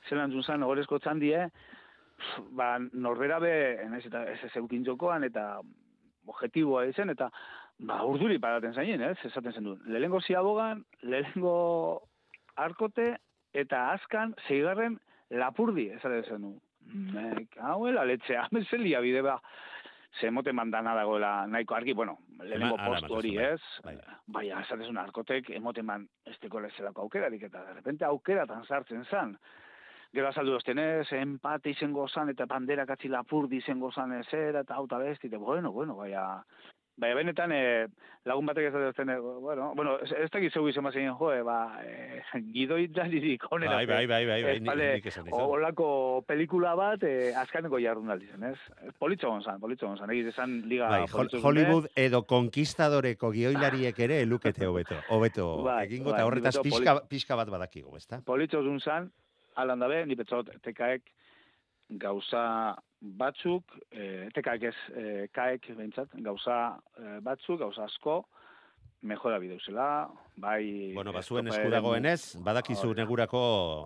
zelan zunzan, ogorezko txandie, ba, norbera be, naiz eta ez ez eukin jokoan, eta objetiboa izen, eta ba, urduri paraten zainen, ez, esaten zen du. Lehengo ziabogan, lehengo arkote, eta azkan, zeigarren lapurdi, esaten zen du. Mek, hauela, letzea, mezelia bide ba, ze moten mandana dagoela nahiko argi, bueno, lehenengo postu ematen hori, zuen, ez? bai. Baina, esaten zuen arkotek, emoten man, ez teko lezelako aukerarik, eta de repente aukeratan sartzen zan. Gero azaldu dozten ez, empate izango zan, eta bandera katzi lapurdi izango zan ezera, eta hau besti, eta bueno, bueno, baina, baina benetan, e, lagun batek ez duten, e, bueno, bueno, ez, ez dakit zeu izan bazen jo, e, ba, e, gidoi dalirik onera. Bai, bai, bai, bai, bai, Ez, nik-. Olako pelikula bat, e, azkaneko jardunaldi zen, ez? Politxo gonzan, politxo gonzan, egiz esan liga Bai, Hol- politxo zune. Hollywood edo konkistadoreko gioilariek ere elukete hobeto. Hobeto Bai, egingo bai, eta horretaz nik beto pixka, pixka bat badakigu, ezta? politxo zunzan, alan dabe, ni petzot, tekaek, gauza batzuk, e, tekak ez, e, kaek behintzat, gauza e, batzuk, gauza asko, mejora bideuzela, bai... Bueno, bazuen estropa eskuragoenez, badakizu Hori da. negurako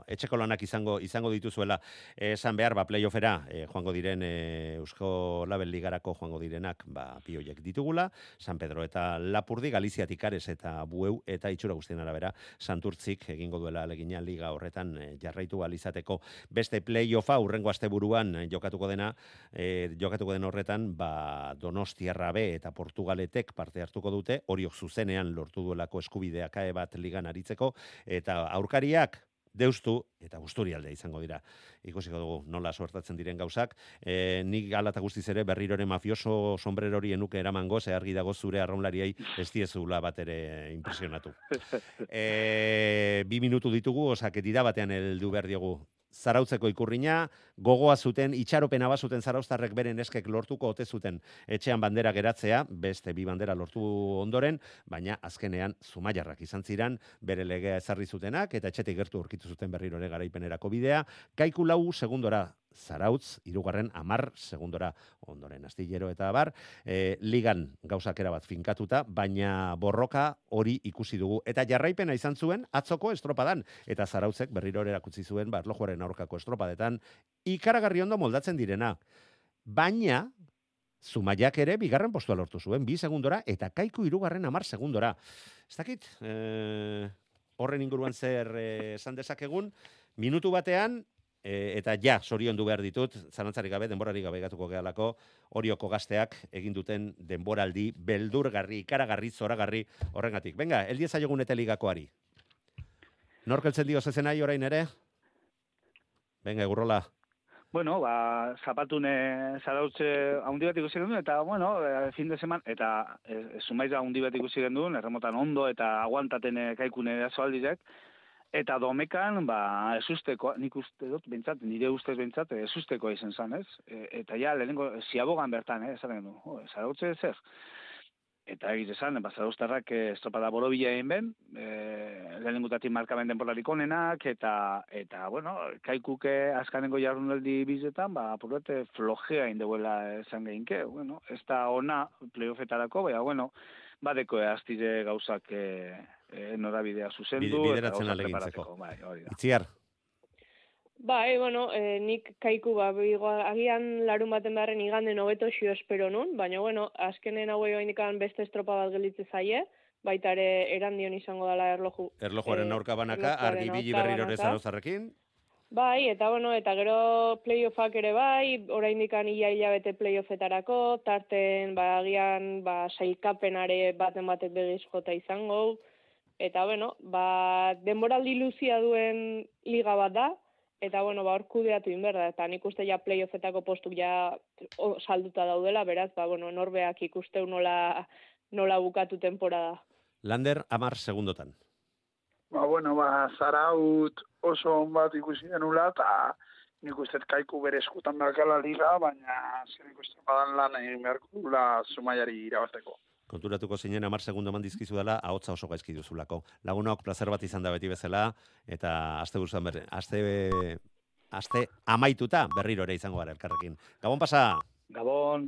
etxeko lanak izango izango dituzuela. Esan behar, ba, playoffera eh, joango diren eh, Eusko Label Ligarako joango direnak, ba, bi horiek ditugula, San Pedro eta Lapurdi, Galiziatik Ares eta Bueu, eta itxura guztien arabera, Santurtzik egingo duela alegina liga horretan eh, jarraitu alizateko. Beste playoffa, urrengo asteburuan jokatuko dena, eh, jokatuko den horretan, ba, Donostiarra B eta Portugaletek parte hartuko dute, horiok zuzenean lortu duelako eskubidea kae bat ligan aritzeko, eta aurkariak deustu eta gusturialde izango dira. Ikusiko dugu nola suertatzen diren gauzak. E, nik alata guztiz ere berrirore mafioso sombrerori enuke eramango, ze argi dago zure arraunlariei ez diezula bat ere impresionatu. E, bi minutu ditugu, osake dira batean heldu behar diogu zarautzeko ikurrina, gogoa zuten, itxaropena bazuten zarauztarrek beren eskek lortuko ote zuten etxean bandera geratzea, beste bi bandera lortu ondoren, baina azkenean zumaiarrak izan ziran, bere legea ezarri zutenak, eta etxetik gertu aurkitu zuten berriro ere garaipenerako bidea, kaiku lau segundora Zarautz, irugarren amar segundora ondoren astillero eta bar, e, ligan gauzakera bat finkatuta, baina borroka hori ikusi dugu. Eta jarraipena izan zuen atzoko estropadan, eta zarautzek berriro erakutsi zuen, ba, erlojuaren aurkako estropadetan, ikaragarri ondo moldatzen direna. Baina, Zumaiak ere bigarren postua lortu zuen, bi segundora, eta kaiku irugarren amar segundora. Ez dakit, e, horren inguruan zer eh, esan dezakegun, minutu batean, e, eta ja, zoriondu behar ditut, zalantzarik gabe, denborari gabe gatuko gehalako, horioko gazteak egin duten denboraldi, beldurgarri, ikaragarri, zoragarri, horrengatik. Venga, eldiez aiogun eta ligakoari. Nork eltzen dio zezenai orain ere? Venga, egurrola. Bueno, ba, zapatune zarautze haundi bat ikusi genduen, eta, bueno, eh, fin de semana, eta e, zumaiz haundi bat ikusi genduen, erremotan ondo eta aguantaten eh, kaikune azoaldizek, eta domekan, ba, esusteko, nik uste dut, bentsat, nire ustez bentsat, esusteko izan zan, ez? E, eta ja, lehenengo, ziabogan bertan, eh, esaten du, oh, zarautze zer? Eta egiz esan, ba, zarauztarrak eh, estropada borobila egin ben, eh, lehenengutatik markamen denborarik onenak, eta, eta, bueno, kaikuke azkanengo jardunaldi bizetan, ba, apurrete flojea indeuela esan geinke, bueno, ez da ona playoffetarako, baina, bueno, badeko astire gauzak eh, eh, norabidea zuzendu. Bide- bideratzen preparatzeko, Bai, hori da. Itziar, Bai, bueno, eh, nik kaiku ba, bigo, agian larun baten beharren iganden hobeto xio espero nun, baina bueno, azkenen hauei oindikan beste estropa bat gelitze zaie, baita ere erandion izango dela erloju. erlojuaren aurka banaka, argi bili berriro ere banaka. Bai, eta bueno, eta gero playoffak ere bai, oraindikan ia hilabete playoffetarako, tarten ba agian ba sailkapenare baten batek begiz jota izango. Eta bueno, ba denboraldi luzia duen liga bat da eta bueno, ba hor kudeatu egin behar da eta nik uste ja playoffetako postuk ja o, salduta daudela, beraz ba bueno, norbeak ikusteu nola nola bukatu temporada. Lander amar segundotan. Ba, bueno, ba, zaraut oso on bat ikusi genula, eta nik uste kaiku bere eskutan dakala liga, baina zer ikusten badan lan egin beharko dula zumaiari irabazteko. Konturatuko zinen amar segundo eman dizkizu dela, ahotsa oso gaizki duzulako. Lagunok placer bat izan da beti bezala, eta aste buruan berri, aste, aste amaituta berriro ere izango gara elkarrekin. Gabon pasa! Gabon!